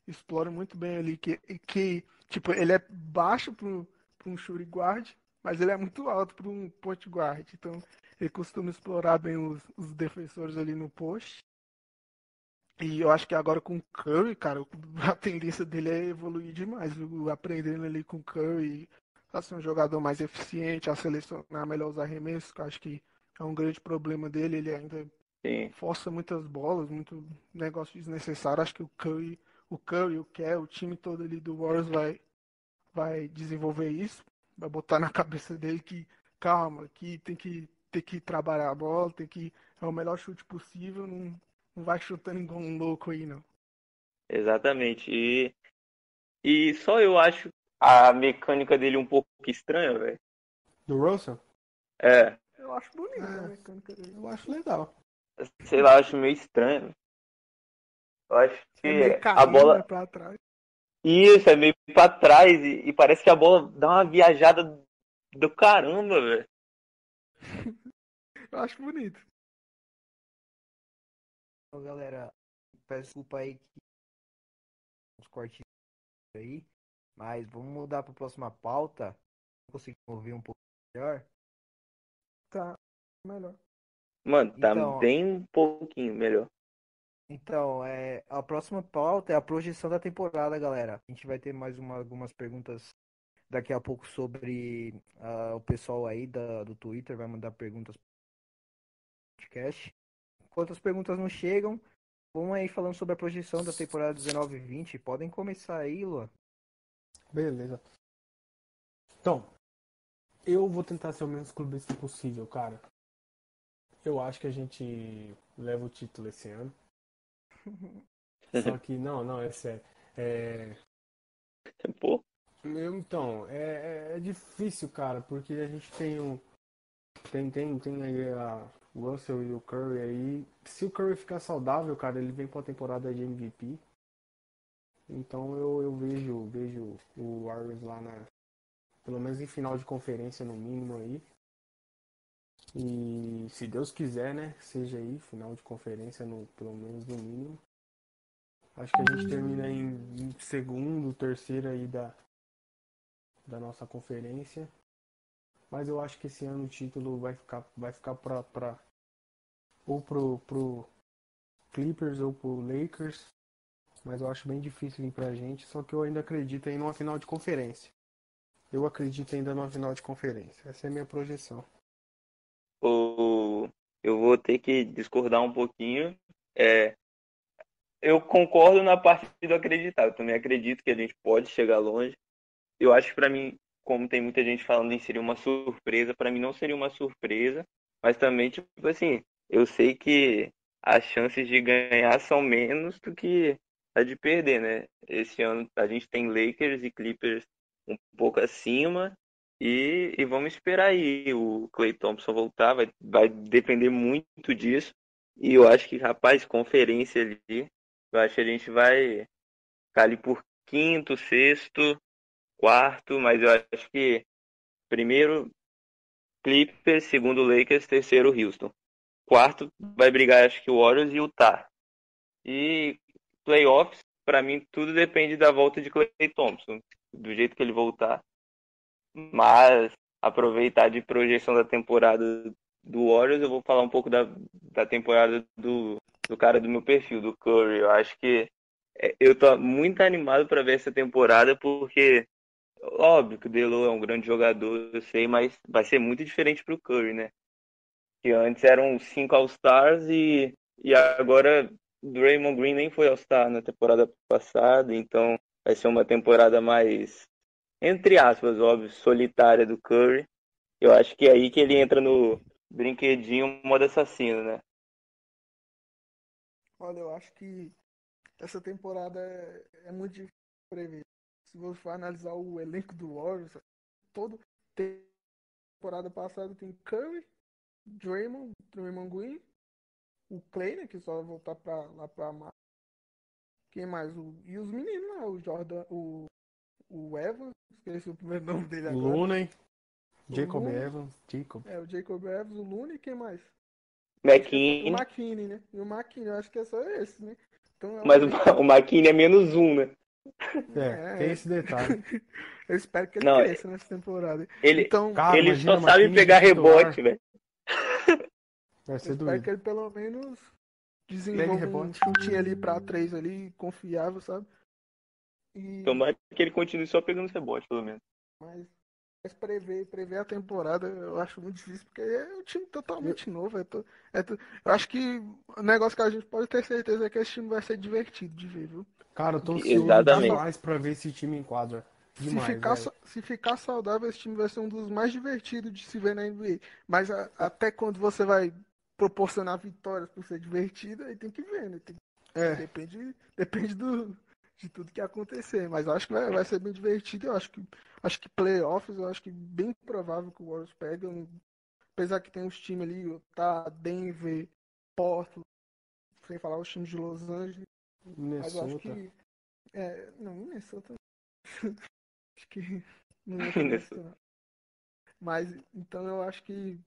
explora muito bem ali, que, que tipo, ele é baixo para um shooting guard, mas ele é muito alto para um point guard. Então ele costuma explorar bem os, os defensores ali no post. E eu acho que agora com o Curry, cara, a tendência dele é evoluir demais. Aprendendo ali com o Curry a ser um jogador mais eficiente, a selecionar melhor os arremessos, que eu acho que é um grande problema dele. Ele ainda Sim. força muitas bolas, muito negócio desnecessário. Acho que o Curry, o Curry, o Kel, o time todo ali do Warriors vai, vai desenvolver isso, vai botar na cabeça dele que calma, que tem que ter que trabalhar a bola, tem que é o melhor chute possível, não, não vai chutando igual um louco aí não. Exatamente. E, e só eu acho a mecânica dele um pouco estranha, velho. Do Russell? É, Eu acho bonito É. a mecânica dele. Eu acho legal. sei lá, eu acho meio estranho. Eu acho que É a bola. né, pra trás. Isso, é meio pra trás e, e parece que a bola dá uma viajada do caramba, velho. Eu acho bonito. Então, galera, peço desculpa aí que os cortes aí, mas vamos mudar para a próxima pauta. Consegui ouvir um pouco melhor. Tá melhor. Mano, tá Então, bem um pouquinho melhor. Então, é, a próxima pauta é a projeção da temporada, galera. A gente vai ter mais uma- algumas perguntas daqui a pouco sobre ah, o pessoal aí da, do Twitter vai mandar perguntas pro podcast. Enquanto as perguntas não chegam, vamos aí falando sobre a projeção da temporada 19 e 20. Podem começar aí, Luan. Beleza. Então, eu vou tentar ser o menos clubista possível, cara. Eu acho que a gente leva o título esse ano. Só que, não, não, é sério. É, Pô, eu, então, é, é- é difícil, cara, porque a gente tem um. Tem, tem, tem aí a Russell e o Curry aí. Se o Curry ficar saudável, cara, ele vem pra temporada de MVP. Então eu, eu vejo, vejo o Warriors lá na. Pelo menos em final de conferência no mínimo aí. E se Deus quiser, né? Seja aí, final de conferência no, pelo menos no mínimo. Acho que a gente termina em, segundo, terceiro aí da, da nossa conferência. Mas eu acho que esse ano o título vai ficar, vai ficar pra, pra, ou pro, pro Clippers ou pro Lakers. Mas eu acho bem difícil vir pra gente. Só que eu ainda acredito em uma final de conferência. Eu acredito ainda numa final de conferência. Essa é a minha projeção. eu vou ter que discordar um pouquinho. É, eu concordo na parte do acreditar. Eu também acredito que a gente pode chegar longe. Eu acho que pra mim, como tem muita gente falando em seria uma surpresa, pra mim não seria uma surpresa, mas também, tipo assim, eu sei que as chances de ganhar são menos do que a de perder, né? Esse ano a gente tem Lakers e Clippers um pouco acima. E, e vamos esperar aí o Clay Thompson voltar, vai, vai depender muito disso. E eu acho que, rapaz, conferência ali, eu acho que a gente vai ficar ali por quinto, sexto, quarto, mas eu acho que primeiro Clippers, segundo Lakers, terceiro Houston. Quarto vai brigar, acho que o Warriors e o Utah. E playoffs, pra mim, tudo depende da volta de Clay Thompson. Do jeito que ele voltar, mas aproveitar de projeção da temporada do Warriors, eu vou falar um pouco da, da temporada do, do cara do meu perfil, do Curry. Eu acho que é, eu tô muito animado para ver essa temporada, porque óbvio que o Delo é um grande jogador, eu sei, mas vai ser muito diferente pro Curry, né? Que antes eram cinco All-Stars e, e agora Draymond Green nem foi All-Star na temporada passada, então vai ser uma temporada mais entre aspas, óbvio, solitária do Curry. Eu acho que é aí que ele entra no brinquedinho modo assassino, né? Olha, eu acho que essa temporada é, é muito difícil prever. Se você for analisar o elenco do Warriors, todo temporada passada tem Curry, Draymond, Draymond Green, o Clay, né, que só vai voltar pra, lá pra mar. Quem mais? O, e os meninos lá, o Jordan, o, o Evans, esqueci o primeiro nome dele agora. Looney, Jacob Looney. Evans, Jacob. É, o Jacob Evans, o Looney, quem mais? O McKinney, McKinney, né? E o McKinney, eu acho que é só esse, né? Então é um mas o, o McKinney é menos um, né? É, tem esse detalhe. Eu espero que ele Não, cresça nessa temporada. Ele, Então, Cara, ele imagina, só sabe pegar rebote, velho. Vai eu ser espero doido. que ele pelo menos Pegue desenvolva um rebote. chutinho ali pra três ali, confiável, sabe? E, Tomara que ele continue só pegando os rebotes, pelo menos. mas, mas prever, prever a temporada eu acho muito difícil, porque é um time totalmente novo. É to- é to- eu acho que o negócio que a gente pode ter certeza é que esse time vai ser divertido de ver, viu? Cara, eu tô ansioso demais pra ver esse time em quadra. Demais, se, ficar, velho. se ficar saudável, esse time vai ser um dos mais divertidos de se ver na NBA. Mas a- até quando você vai proporcionar vitórias por ser divertido, aí tem que ver, né? Tem- É. depende depende do, de tudo que acontecer. Mas eu acho que vai, vai ser bem divertido. Eu acho que, acho que playoffs, eu acho que bem provável que o Warriors pegue. Eu apesar que tem os times ali, tá Denver, Portland, sem falar os times de Los Angeles. Mas eu acho Minnesota. que. É, não, Minnesota. acho que. Não isso, não. Mas então eu acho que,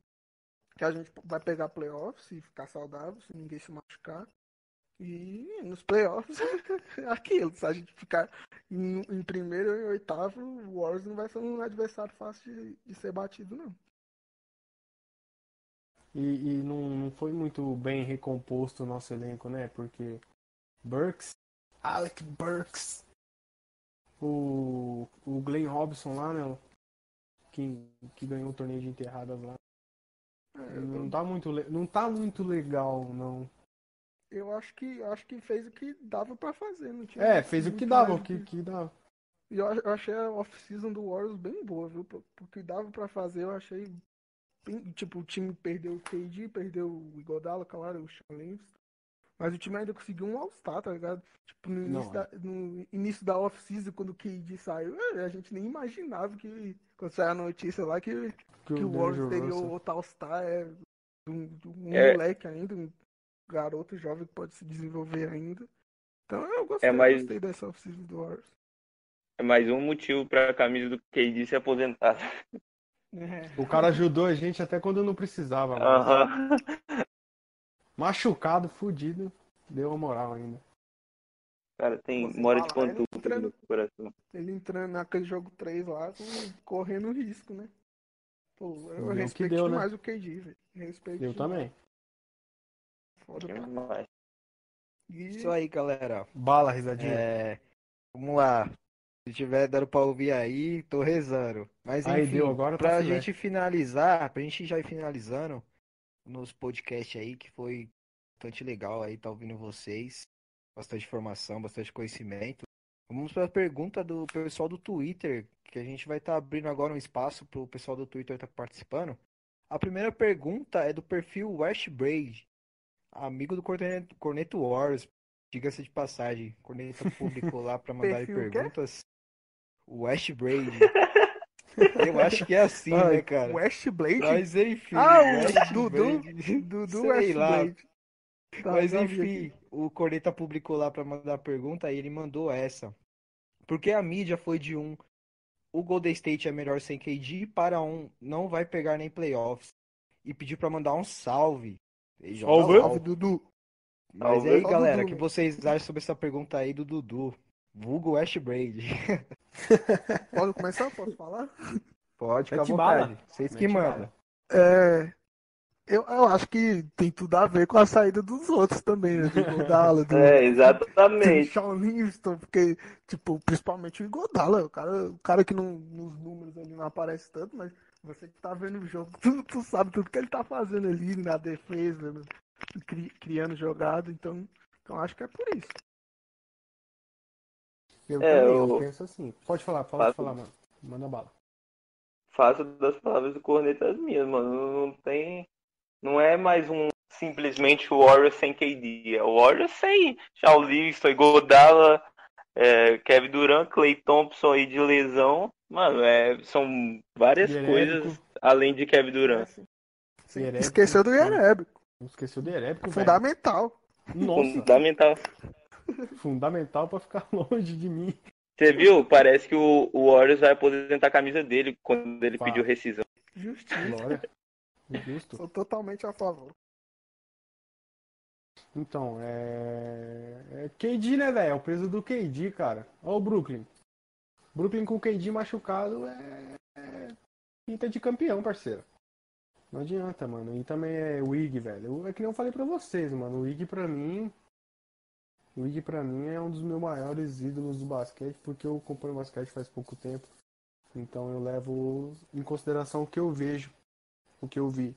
que a gente vai pegar playoffs se ficar saudável, se ninguém se machucar. E nos playoffs é aquilo. Se a gente ficar em, em primeiro em oitavo, o Warriors não vai ser um adversário fácil de, de ser batido, não. E, e não, não foi muito bem recomposto o nosso elenco, né? Porque Burks, Alec Burks, o, o Glenn Robson lá, né? Que, que ganhou o torneio de enterradas lá. É, Não tá muito, le- não tá muito legal, não. eu acho que acho que fez o que dava pra fazer. Não tinha É, fez o que dava, o que, que dava. E eu, ach- eu achei a off-season do Warriors bem boa, viu? Por- Porque dava pra fazer, eu achei. bem- tipo, o time perdeu o KD, perdeu o Igodala, claro, o Sean Livingston. Mas o time ainda conseguiu um All-Star, tá ligado? Tipo, no início Não, da, no início da off-season, quando o KD saiu, é, a gente nem imaginava que. Quando saiu a notícia lá que, Que que o o Warriors teria outro All-Star, é. de Um, um É. moleque ainda, um garoto jovem que pode se desenvolver ainda. Então eu gostei, É mais- gostei dessa off-season do Warriors. É mais um motivo pra camisa do KD se aposentar. É. O cara ajudou a gente até quando não precisava. mano. Aham. Machucado, fudido, deu a moral ainda. Cara, tem Você mora de pantufa no coração. Ele entrando naquele jogo 3 lá, correndo risco, né? Pô, eu Deu o que respeito deu, né? demais o KD, velho. Respeito Eu demais. também. Foda É pra nóis. E Isso aí, galera. Bala, risadinha. É, vamos lá. Se tiver dando pra ouvir aí, tô rezando. Mas Aí enfim, deu, agora tá pra gente finalizar, pra gente já ir finalizando nos podcasts aí, que foi bastante legal aí, tá ouvindo vocês. Bastante informação, bastante conhecimento. Vamos pra pergunta do pessoal do Twitter, que a gente vai estar abrindo agora um espaço pro pessoal do Twitter estar participando. A primeira pergunta é do perfil West Braid, amigo do Corneto, Corneto Wars, diga-se de passagem. Corneta publicou lá pra mandar o quê? perguntas. Eu acho que é assim, Ai, né, cara? West Blade? Mas enfim, Ah, o Dudu? Dudu sei West lá. Blade. Tá, Mas enfim, aqui. o Corneta publicou lá pra mandar a pergunta e ele mandou essa. Porque a mídia foi de um o Golden State é melhor sem KD para um não vai pegar nem playoffs e pediu pra mandar um salve. E Salve. Salve, Dudu. Mas Salve. aí, galera, o que vocês acham sobre essa pergunta aí do Dudu? Vulgo West Braid. Posso começar? Posso falar? Pode ficar à vontade. Vocês que mandam. É, eu, eu acho que tem tudo a ver com a saída dos outros também, né? Do Igodala, do, É, do exatamente. Shawn Livingston, porque, tipo, principalmente o Igodala, o cara, o cara que não, nos números ali não aparece tanto, mas você que tá vendo o jogo, tu, tu sabe tudo que ele tá fazendo ali na defesa, no- cri- criando jogada, então, então acho que é por isso. Eu É, também, eu- eu penso assim. Pode falar, pode Faço- falar, mano. Manda bala. Faço das palavras do Corneta as minhas, mano. Não tem. Não é mais um simplesmente o Warriors sem KD. É o Warriors sem Shaw Livingston, Godala, é, Kevin Durant, Clay Thompson aí de lesão. Mano, é, são várias coisas além de Kevin É Durant. Esqueceu do Yerebico, Esqueceu do Erébico, velho. fundamental. Nossa, Fundamental. fundamental pra ficar longe de mim. Você viu? Parece que o, o Warriors vai aposentar a camisa dele quando ele pediu rescisão. Justiça. Glória. Justo. Sou totalmente a favor. Então, é. É KD, né, velho? É o peso do KD, cara. Olha o Brooklyn. Brooklyn com o KD machucado é. é... Pinta de campeão, parceiro. Não adianta, mano. E também é Wig, velho. É que nem eu falei pra vocês, mano. O Wig pra mim. O Wig pra mim é um dos meus maiores ídolos do basquete, porque eu acompanho basquete faz pouco tempo. Então eu levo em consideração o que eu vejo, o que eu vi.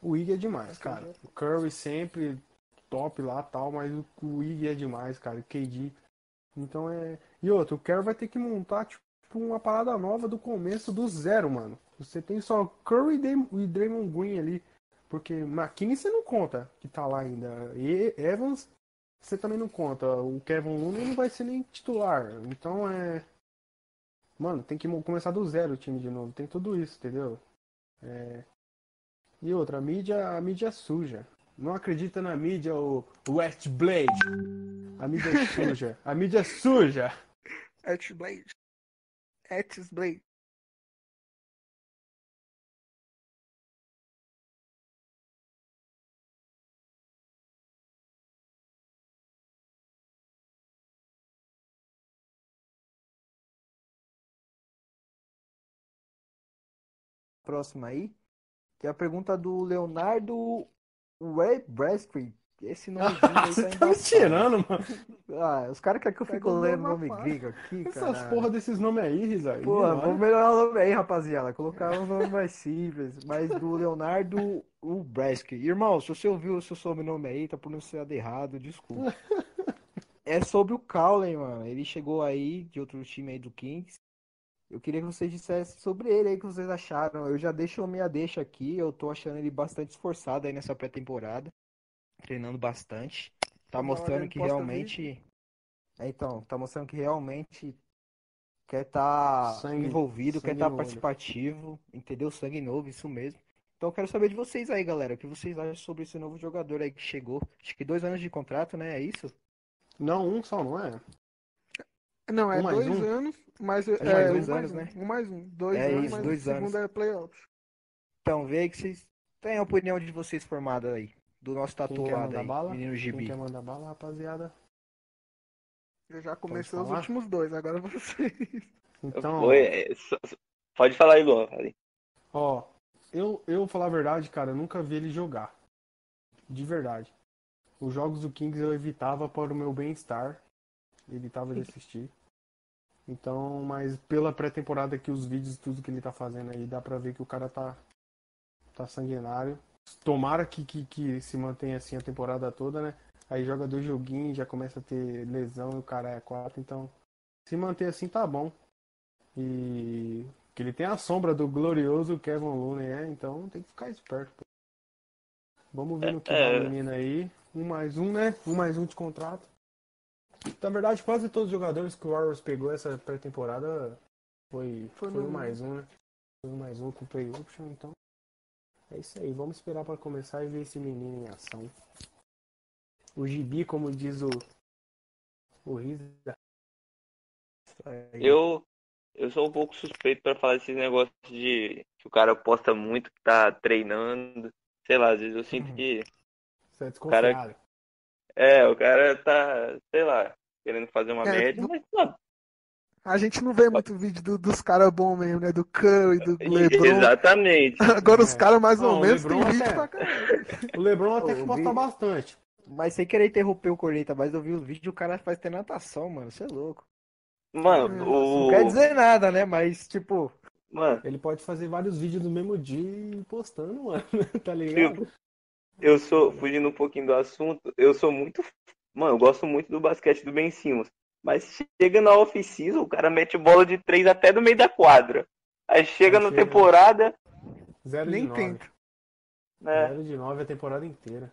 O Ig é demais, cara. O Curry sempre top lá tal, mas o Ig é demais, cara. O KD. Então é. E outro, o Curry vai ter que montar tipo uma parada nova do começo do zero, mano. Você tem só Curry e Draymond Green ali. Porque McKinney você não conta que tá lá ainda. E Evans você também não conta. O Kevin Looney não vai ser nem titular. Então é. Mano, tem que começar do zero o time de novo. Tem tudo isso, entendeu? É... E outra, a mídia, a mídia é suja. Não acredita na mídia, o West Blade. A mídia é suja. A mídia é suja. West Blade. West Blade. Próxima aí. Que é a pergunta do Leonardo Bradstreet. Esse aí tá Você tá me tirando, mano. Ah, os caras querem que eu fique Pegou lendo nome gringo aqui, Essas cara. porra desses nomes aí, Risa. Porra, vamos melhorar o nome aí, rapaziada. Colocar um nome mais simples. Mas do Leonardo Ubreski. Irmão, se você ouviu o seu sobrenome aí, tá pronunciado errado, desculpa. É sobre o Cowley, mano. Ele chegou aí de outro time aí do Kings. Eu queria que vocês dissessem sobre ele aí, o que vocês acharam. Eu já deixo a minha deixa aqui. Eu tô achando ele bastante esforçado aí nessa pré-temporada. Treinando bastante. Tá mostrando que realmente. É, então, tá mostrando que realmente quer estar Sangue- envolvido, quer sangue estar no olho. participativo, entendeu? Sangue novo, isso mesmo. Então eu quero saber de vocês aí, galera. O que vocês acham sobre esse novo jogador aí que chegou? Acho que dois anos de contrato, né? É isso? Não, um só, não é? Não, é Um dois um? anos, mas é, mais um dois mais anos, um. né? Um mais um. Dois É anos, isso, dois o segundo anos. é playoffs. Então vê aí que vocês têm a opinião de vocês formada aí. Do nosso Quem tatuado aí, bala? menino Quem Gibi. quer mandar bala, rapaziada? Eu já comecei os últimos dois, agora vocês. Então, Oi, é, só- só- pode falar aí, Luan. ó, eu, eu vou falar a verdade, cara, eu nunca vi ele jogar. De verdade. Os jogos do Kings eu evitava para o meu bem-estar. Evitava de assistir. Então, mas pela pré-temporada que os vídeos, tudo que ele tá fazendo aí, dá pra ver que o cara tá, tá sanguinário. Tomara que, que, que se mantenha assim a temporada toda, né? Aí joga dois joguinhos, já começa a ter lesão e o cara é quatro, então se manter assim tá bom. E que ele tem a sombra do glorioso Kevin Looney, é, então tem que ficar esperto. pô. Vamos ver no que É, dá é. o menino aí. Um mais um, né? Um mais um de contrato. Na verdade, quase todos os jogadores que o Warriors pegou essa pré-temporada foi, Foi foi, um mais um, né? Foi um mais um com play option, então. É isso aí, vamos esperar para começar e ver esse menino em ação. O Gibi, como diz o. O Riza. Aí. Eu, eu sou um pouco suspeito pra falar esses negócios de que o cara posta muito que tá treinando. Sei lá, às vezes eu sinto Uhum. que. Você é desconfiado. É, o cara tá, sei lá, querendo fazer uma É, média, não- mas não. A gente não vê muito vídeo do- dos caras bons mesmo, né? Do Curry, do LeBron. Exatamente. Agora os É. caras mais ou Não, o menos tem vídeo até- pra caramba. O Lebron até que o posta bastante. Mas sem querer interromper o Corneta, mas eu vi os vídeos, o cara faz ter natação, mano. Você é louco. Mano, Não o. quer dizer nada, né? Mas, tipo, Mano, Ele pode fazer vários vídeos no mesmo dia e postando, mano. Tá ligado? Eu sou, fugindo um pouquinho do assunto, eu sou muito. Mano, eu gosto muito do basquete do Ben Simmons. Mas chega na off-season, o cara mete bola de três até do meio da quadra. Aí chega na chega. temporada, Zero Nem de nove. tenta. né? Zero de nove a temporada inteira.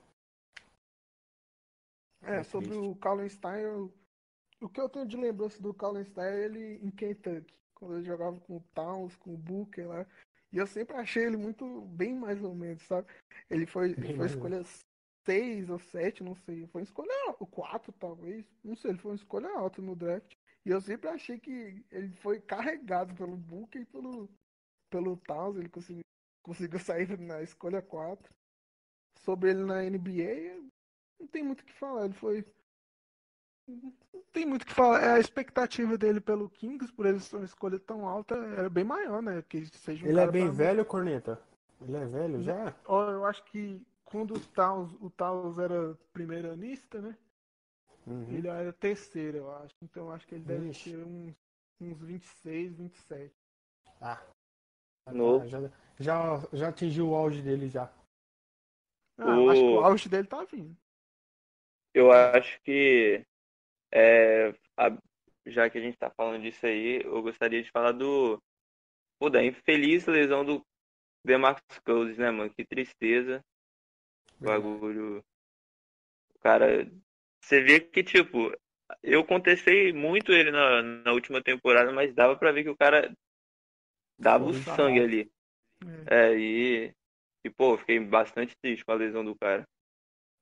É, É sobre triste. o Kallenstein, eu- o que eu tenho de lembrança do Kallenstein é ele em Kentucky, quando ele jogava com o Towns, com o Booker lá. E eu sempre achei ele muito bem mais ou menos, sabe? Ele foi, foi escolha 6 ou 7, não sei. Foi escolha 4, talvez. Não sei, ele foi uma escolha alta no draft. E eu sempre achei que ele foi carregado pelo Booker e pelo, pelo Towns. Ele conseguiu, conseguiu sair na escolha 4. Sobre ele na NBA, não tem muito o que falar. Ele foi. Não tem muito o que falar. É, a expectativa dele pelo Kings, por eles ser uma escolha tão alta, era bem maior, né? Que seja um Ele é bem pra- velho, Corneta? Ele é velho já? Ó, Eu acho que quando o Taos, o Taos era primeiranista, né? Uhum. Ele era terceiro, eu acho. Então eu acho que ele deve Ixi. ter uns, uns 26, 27. Ah. Já, Novo. já, já, já atingiu o auge dele já. Ah, eu acho que o O- auge dele tá vindo. Eu acho que, é, a- já que a gente tá falando disso aí, eu gostaria de falar do, pô, da infeliz lesão do DeMarcus Cousins, né, mano? Que tristeza. O bagulho. O cara. Você vê que, tipo, eu contestei muito ele na, na última temporada, mas dava pra ver que o cara dava o sangue ali. É, É, e, e, pô, eu fiquei bastante triste com a lesão do cara.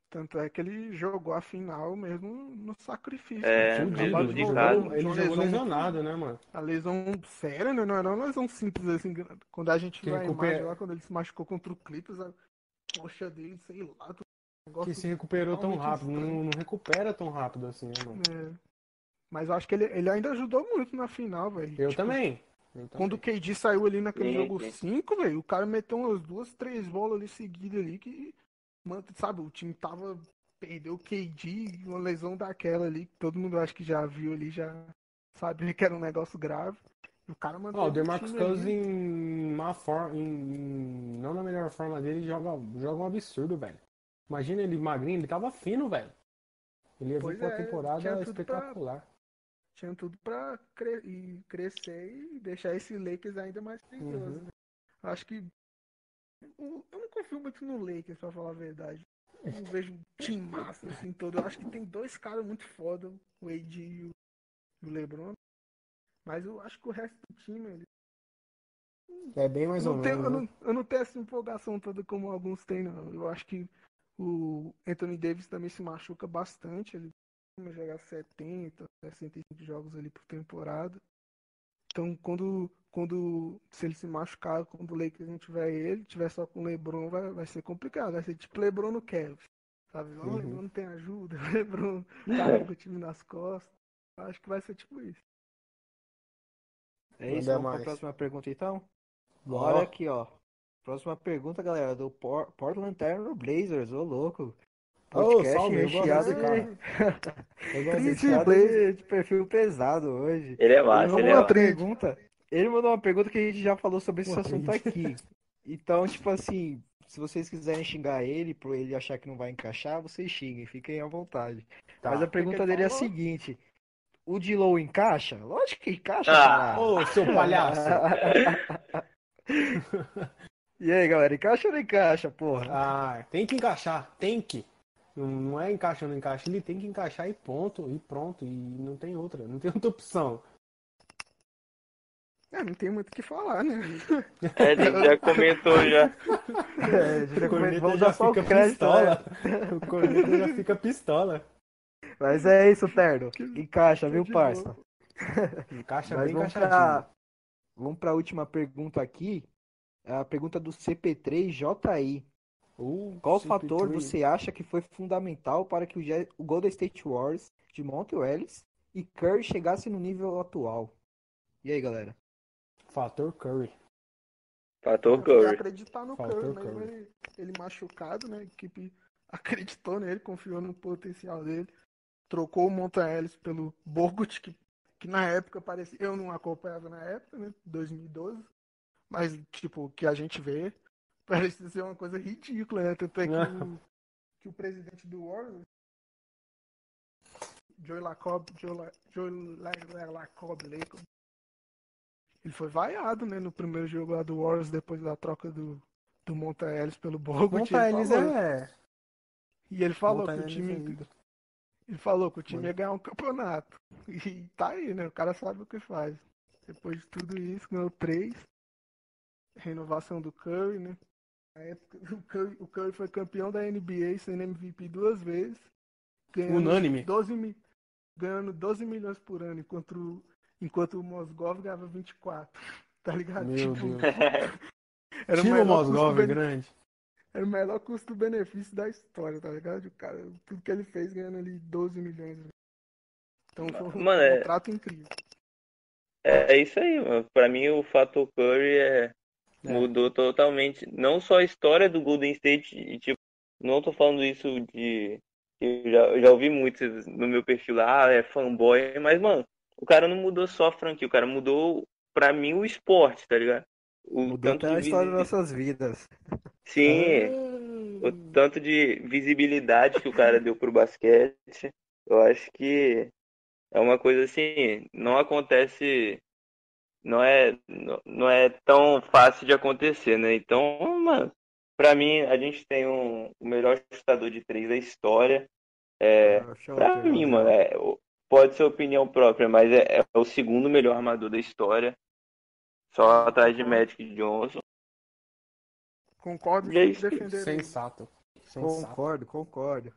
Tanto é que ele jogou a final mesmo no sacrifício. É, né? Fudido, de jogou, ele jogou lesão lesionado, né, mano? A lesão séria, né? Não era uma lesão simples assim. Quando a gente Que vai recupera- imagem lá, quando ele se machucou contra o Clippers, a coxa dele, sei lá, negócio Que se recuperou tão rápido. Não, não recupera tão rápido assim, né, mano? É. Mas eu acho que ele, ele ainda ajudou muito na final, velho. Eu Tipo, também. Quando o. KD saiu ali naquele Sim, jogo sim. 5, velho, o cara meteu umas duas, três bolas ali seguidas ali que, sabe, o time tava. Perdeu o KD, uma lesão daquela ali, que todo mundo acho que já viu ali, já sabia que era um negócio grave. O cara mandou. Ó, o DeMarcus Cousins em má forma, em, não na melhor forma dele, joga, joga um absurdo, velho. Imagina ele magrinho, ele tava fino, velho. Ele ia vir pra uma é, temporada tudo pra- espetacular. Tinha tudo pra cre- e crescer e deixar esse Lakers ainda mais perigoso. Uhum. Acho que. Eu não confio muito no Lakers, pra falar a verdade. Eu não vejo um time massa assim todo. Eu acho que tem dois caras muito foda, o AD e o, o LeBron. Mas eu acho que o resto do time, ele É bem mais eu ou não, tenho, eu, menos. né? não, eu não tenho essa empolgação toda como alguns têm, não. Eu acho que o Anthony Davis também se machuca bastante. Ele vai jogar 70, 65 jogos ali por temporada. Então, quando, quando se ele se machucar, quando o Lakers não tiver ele, tiver só com o LeBron, vai, vai ser complicado. Vai ser tipo LeBron no Cavs. Sabe? Ó, O Uhum. LeBron não tem ajuda, o LeBron carrega o time nas costas. Acho que vai ser tipo isso. É isso, Manda vamos mais. pra próxima pergunta então? Bora. Bora aqui, ó. Próxima pergunta, galera, do Por- Portland Trail Blazers, ô louco. Podcast salve, eu gosto recheado de, recheado de, de perfil pesado hoje. Ele é Ele massa, mandou ele é uma pergunta. Ele mandou uma pergunta que a gente já falou sobre esse Uma assunto aqui. Então, tipo assim, se vocês quiserem xingar ele, por ele achar que não vai encaixar, vocês xinguem, fiquem à vontade. Tá. Mas a pergunta ele dele é a seguinte: o Dilow encaixa? Lógico que encaixa, Ah. Ô, seu palhaço. E aí, galera, encaixa ou não encaixa, porra? Ah, tem que encaixar, tem que. Não, é encaixa ou não encaixa, ele tem que encaixar e ponto, e pronto, e não tem outra, não tem outra opção. É, não tem muito o que falar, né? É, a gente já comentou já. É, já O comentou, corneta vamos já só o fica crédito, né? pistola. O corneta já fica pistola. Mas é isso, Terno. Encaixa, viu, parça? Encaixa Mas bem vamos encaixadinho. pra, vamos pra última pergunta aqui. É a pergunta do CP3JI. Uh, Qual CP3. fator você acha que foi fundamental para que o, Golden State Warriors de Monte Ellis e Curry chegassem no nível atual? E aí, galera? Fator Curry. Fator Curry. acreditar no Faltou Curry, mesmo Curry. ele, ele machucado, né? A equipe acreditou nele, confiou no potencial dele. Trocou o Monta Ellis pelo Bogut, que, que na época parecia. Eu não acompanhava na época, né? 2012. Mas, tipo, que a gente vê, parecia ser uma coisa ridícula, né? Tanto é que, o, que o presidente do Warriors, Joey Lacob, Joe, La, Joey La, La, Lacob, Lacob, ele foi vaiado, né, no primeiro jogo lá do Warriors, depois da troca do, do Monta Ellis pelo Bogut. Monta falou- é. E ele falou Monta que o time. é. Ele falou que o time ia ganhar um campeonato. E tá aí, né? O cara sabe o que faz. Depois de tudo isso, ganhou três. Renovação do Curry, né? Na época, o, Curry, o Curry foi campeão da NBA sendo MVP duas vezes. Ganhando Unânime. 12, mi- ganhando 12 milhões por ano, enquanto, o- enquanto o Mosgov ganhava 24. Tá ligado? Meu Tipo, Deus. era Tira o Mosgov grande. Era o melhor custo-benefício da história, tá ligado? O cara, tudo que ele fez ganhando ali 12 milhões. Então foi um Mano, é- contrato incrível. É, é isso aí, mano. Pra mim, o fator Curry é, É. mudou totalmente. Não só a história do Golden State, e, tipo, não tô falando isso de. Eu já, eu já ouvi muito no meu perfil lá, ah, é fanboy, mas, mano, o cara não mudou só a franquia, o cara mudou, pra mim, o esporte, tá ligado? O Mudou tanto até a de história das nossas vidas. Sim, o tanto de visibilidade que o cara deu pro basquete, eu acho que é uma coisa assim, não acontece, não é, não não é tão fácil de acontecer, né? Então, mano, pra mim, a gente tem um, o melhor chutador de três da história. É, Ah, show, pra Fernando. mim, mano, é, o- pode ser opinião própria, mas é, é o segundo melhor armador da história, só atrás de Magic Johnson. Concordo E é aí. defender. Sensato. Sensato. Concordo, concordo.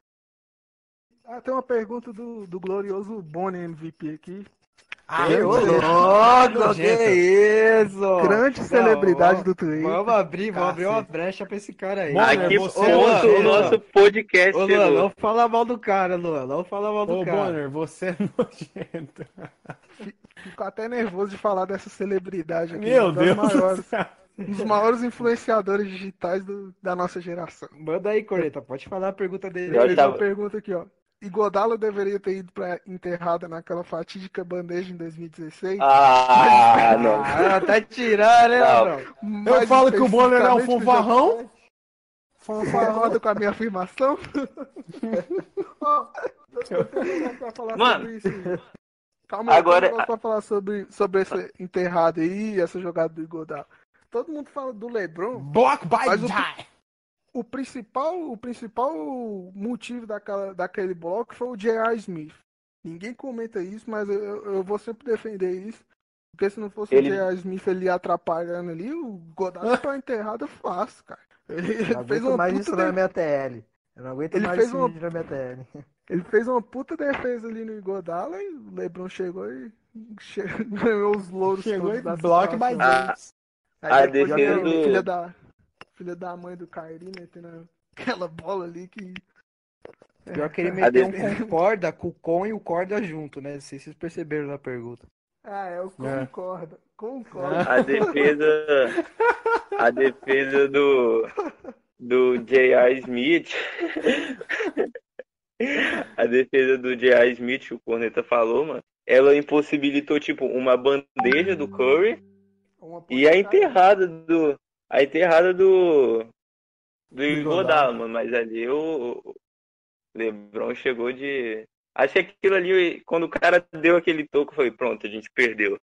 Ah, tem uma pergunta do, do glorioso Boni MVP aqui. Ah, ô, eu- louco, que isso? Grande Não, celebridade do Twitter. Vamos abrir, vamos abrir uma brecha pra esse cara aí. Bom, A Bonner, que você Ô, é ponto Luan, o nosso podcast Ô, Luan, não fala mal do cara, Luan. Não fala mal do Ô, cara. Bonner, você é nojento. Fico até nervoso de falar dessa celebridade aqui. Meu Deus Maiores, um dos maiores influenciadores digitais do- da nossa geração. Manda aí, Corneta. Pode falar a pergunta dele. Eu fez tava- pergunta aqui, ó. Igodala deveria ter ido pra enterrada naquela fatídica bandeja em 2016. Ah, não. Ah, tá tirando, né, Não. Eu falo que o Bonner é um fanfarrão. Concorda com a minha afirmação? Mano. Calma aí, Agora- eu pra falar sobre, sobre essa enterrada aí, essa jogada do Igodala. Todo mundo fala do LeBron. Block by Mas o-. O principal, o principal motivo daquela, daquele bloco foi o J.R. Smith. Ninguém comenta isso, mas eu, eu vou sempre defender isso. Porque se não fosse Ele- o J.R. Smith ele ia atrapalhando ali, o Godard tá enterrado fácil, cara. Ele, fez uma mais puta isso de- na minha TL. Eu não aguento Ele mais fez esse uma- na minha TL. Ele fez uma puta defesa ali no Igodala e o Lebron chegou e che- ganhou os louros Chegou e by situação. Ah, A depois defesa do- filha da filha da mãe do Kyrie metendo aquela bola ali que Pior que ele É, meteu um concorda com o com e o corda junto, né? Não sei se vocês perceberam na pergunta. Ah, eu É. concordo. Concordo. A defesa, a defesa do do J.R. Smith, a defesa do J.R. Smith, o Corneta falou, mano, ela impossibilitou tipo uma bandeja do Curry Uma e a enterrada do a enterrada do do Iguodala. Mano, mas ali o o LeBron chegou de Acho que aquilo ali, quando o cara deu aquele toco, foi pronto, a gente perdeu.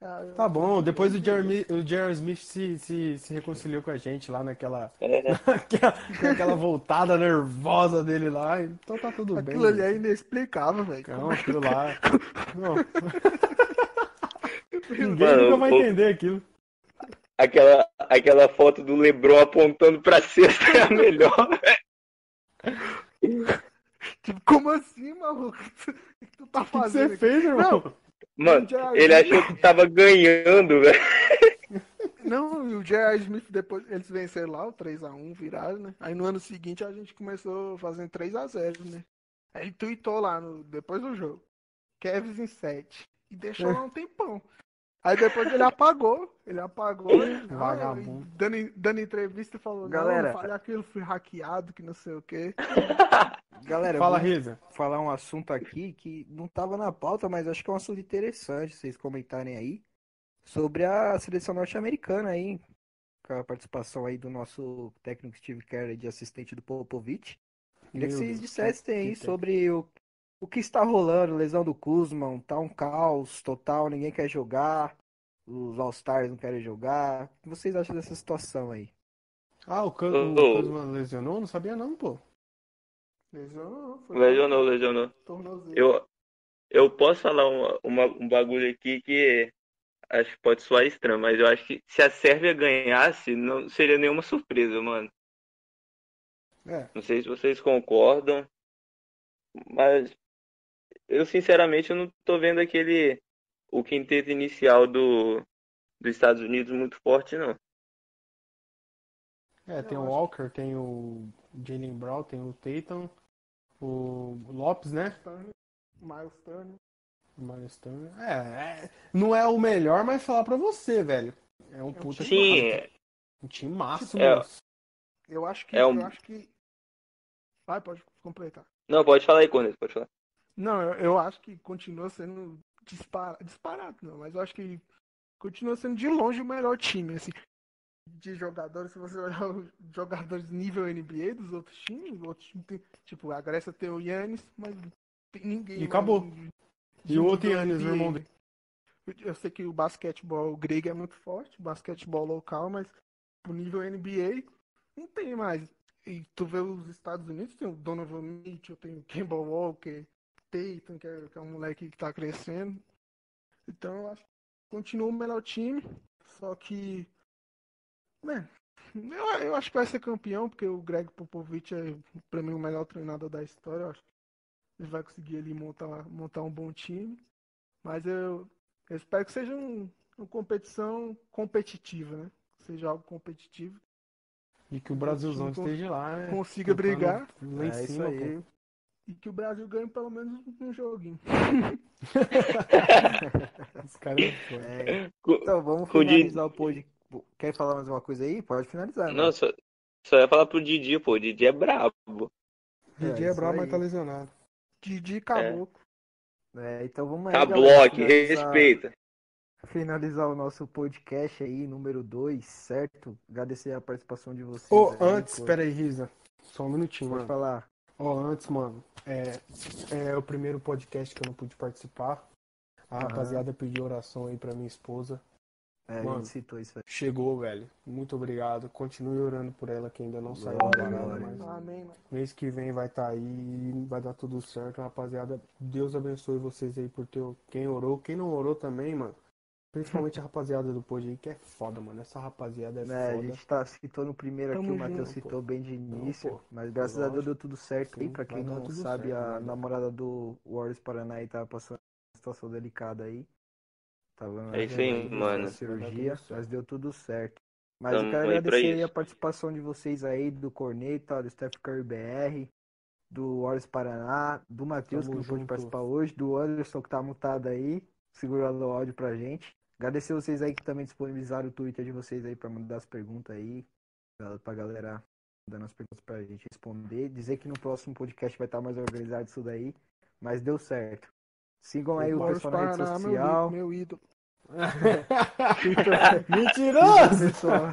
Eu- Tá bom, depois o Jeremy, o Jeremy Smith se, se, se reconciliou com a gente lá naquela, É, naquela, naquela voltada nervosa dele lá, então tá tudo bem. Aquilo ali é inexplicável, velho. Não, aquilo lá. Não, ninguém Mano, nunca vai o- entender aquilo. Aquela, aquela foto do Lebron apontando pra cesta é a melhor. Tipo, como assim, maluco? O que tu tá O que que fazendo? você fez, irmão? Mano, Já- ele achou que tava ganhando, velho. Não, e o J.R. Smith depois eles venceram lá o 3x1, viraram, né? Aí no ano seguinte a gente começou fazendo 3x0, né? Aí ele tweetou lá no, depois do jogo. Kevs em 7. E deixou lá um tempão. Aí depois ele apagou. Ele apagou. e- Vagabundo. e dando, dando entrevista e falou, Galera. não, eu falei aquilo, fui hackeado, que não sei o quê. Galera, Fala, vou Risa. falar um assunto aqui que não tava na pauta, mas acho que é um assunto interessante vocês comentarem aí. Sobre a seleção norte-americana aí. Com a participação aí do nosso técnico Steve Kerr de assistente do Popovich. Queria que vocês dissessem aí sobre o, o que está rolando, lesão do Kuzman, tá um caos total, ninguém quer jogar, os All-Stars não querem jogar. O que vocês acham dessa situação aí? Ah, o, Cus- Ô, o ô. Kuzma lesionou? Não sabia não, pô. Lesionou, foi Lesionou, lesionou. Eu, eu posso falar uma, uma- um bagulho aqui que acho que pode soar estranho, mas eu acho que se a Sérvia ganhasse, não seria nenhuma surpresa, mano. É. Não sei se vocês concordam, mas eu sinceramente eu não tô vendo aquele o quinteto inicial do dos Estados Unidos muito forte, não. É, tem o Walker, tem o Jalen Brown, tem o Tatum, o Lopes, né? Miles Turner. Miles Turner. É, é, não é o melhor, mas falar pra você, velho. É um puta Sim, time. Um time massa, É. mano. Eu acho que. É um- Eu acho que. Vai, pode completar. não, pode falar aí, Corneto, pode falar. Não, eu, eu acho que continua sendo dispara, disparado, não, mas eu acho que continua sendo de longe o melhor time, assim. De jogadores, se você olhar os jogadores nível NBA dos outros times, os outros times tem, tipo, a Grécia tem o Yannis, mas tem ninguém. E acabou. de- E de o outro Yannis, o irmão dele. Eu, eu sei que o basquetebol grego é muito forte, o basquetebol local, mas pro nível NBA não tem mais. E tu vê os Estados Unidos, tem o Donovan Mitchell, tem o Kemba Walker, Tatum, que é, que é um moleque que tá crescendo. Então eu acho que continua o melhor time, só que. Né, eu, eu acho que vai ser campeão, porque o Greg Popovich é pra mim o melhor treinador da história. Eu acho que ele vai conseguir ali montar, montar um bom time. Mas eu, eu espero que seja um- uma competição competitiva, né? Seja algo competitivo. E que o Brasilzão esteja lá, né? Consiga brigar Lá em É isso cima, aí. pô. E que o Brasil ganhe pelo menos um joguinho. Esse cara é. É, então vamos finalizar o pod. Quer falar mais uma coisa aí? Pode finalizar, né? Não, só, só ia falar pro Didi, pô, o Didi é brabo. Didi É, é brabo, aí. mas tá lesionado. Didi Caboclo. É, então vamos aí, Tá bloco, finalizar- respeita. finalizar o nosso podcast aí, número 2, certo? Agradecer a participação de vocês. Ô, aí, antes, pô. pera aí, Risa. Só um minutinho, Pode mano. falar. Ó, antes, mano, é, é o primeiro podcast que eu não pude participar. A Aham. rapaziada pediu oração aí pra minha esposa. É, a Mano. gente citou isso aí. Chegou, velho. Muito obrigado. Continue orando por ela que ainda não saiu da mas Amém, mano. mês que vem vai estar aí, vai dar tudo certo, rapaziada. Deus abençoe vocês aí por ter quem orou, quem não orou também, mano. Principalmente a rapaziada do pod aí, que é foda, mano. Essa rapaziada é Né, a foda. gente tá, citou no primeiro aqui, Tamo o Matheus citou bem de início, pô. mas graças a Deus Lógico. deu tudo certo aí. Pra quem não sabe, certo, a namorada do Warriors Paraná aí tava passando uma situação delicada aí. Tava É isso aí, mano. uma cirurgia, mas deu tudo certo. Mas eu Tamo quero aí pra agradecer aí a participação de vocês aí, do Corneta, do Steph Curry BR, do Warriors Paraná, do Matheus, que não pôde participar hoje, do Anderson, que tá mutado aí, segurando o áudio pra gente. Agradecer vocês aí que também disponibilizaram o Twitter de vocês aí pra mandar as perguntas aí, pra- galera dando as perguntas pra gente responder. Dizer que no próximo podcast vai estar mais organizado isso daí, mas deu certo. Sigam aí o pessoal na rede meu, social. í- meu ídolo. Mentiroso! pessoal.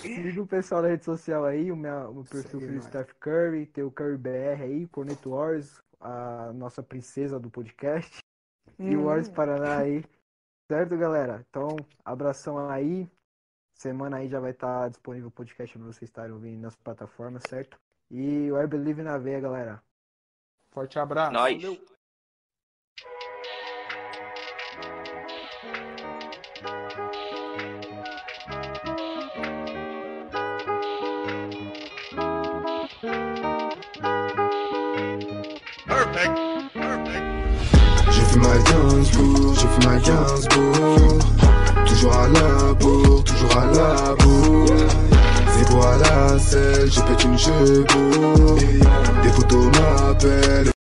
Siga o pessoal na rede social aí, o meu, o meu perfil do nós. Steph Curry, tem o Curry BR aí, Corneto Wars, a nossa princesa do podcast, e o Hum, Wars Paraná aí. Certo, galera? Então, abração aí. Semana aí já vai estar disponível o podcast pra vocês estarem ouvindo nas plataformas, certo? E o I Believe na veia, galera. Forte abraço. Nós. Fait ma Gainsbourg, j'ai ma Gainsbourg Toujours à la bourre, toujours à la bourre. Zéro à la selle, j'ai pété une chevaux Des photos m'appellent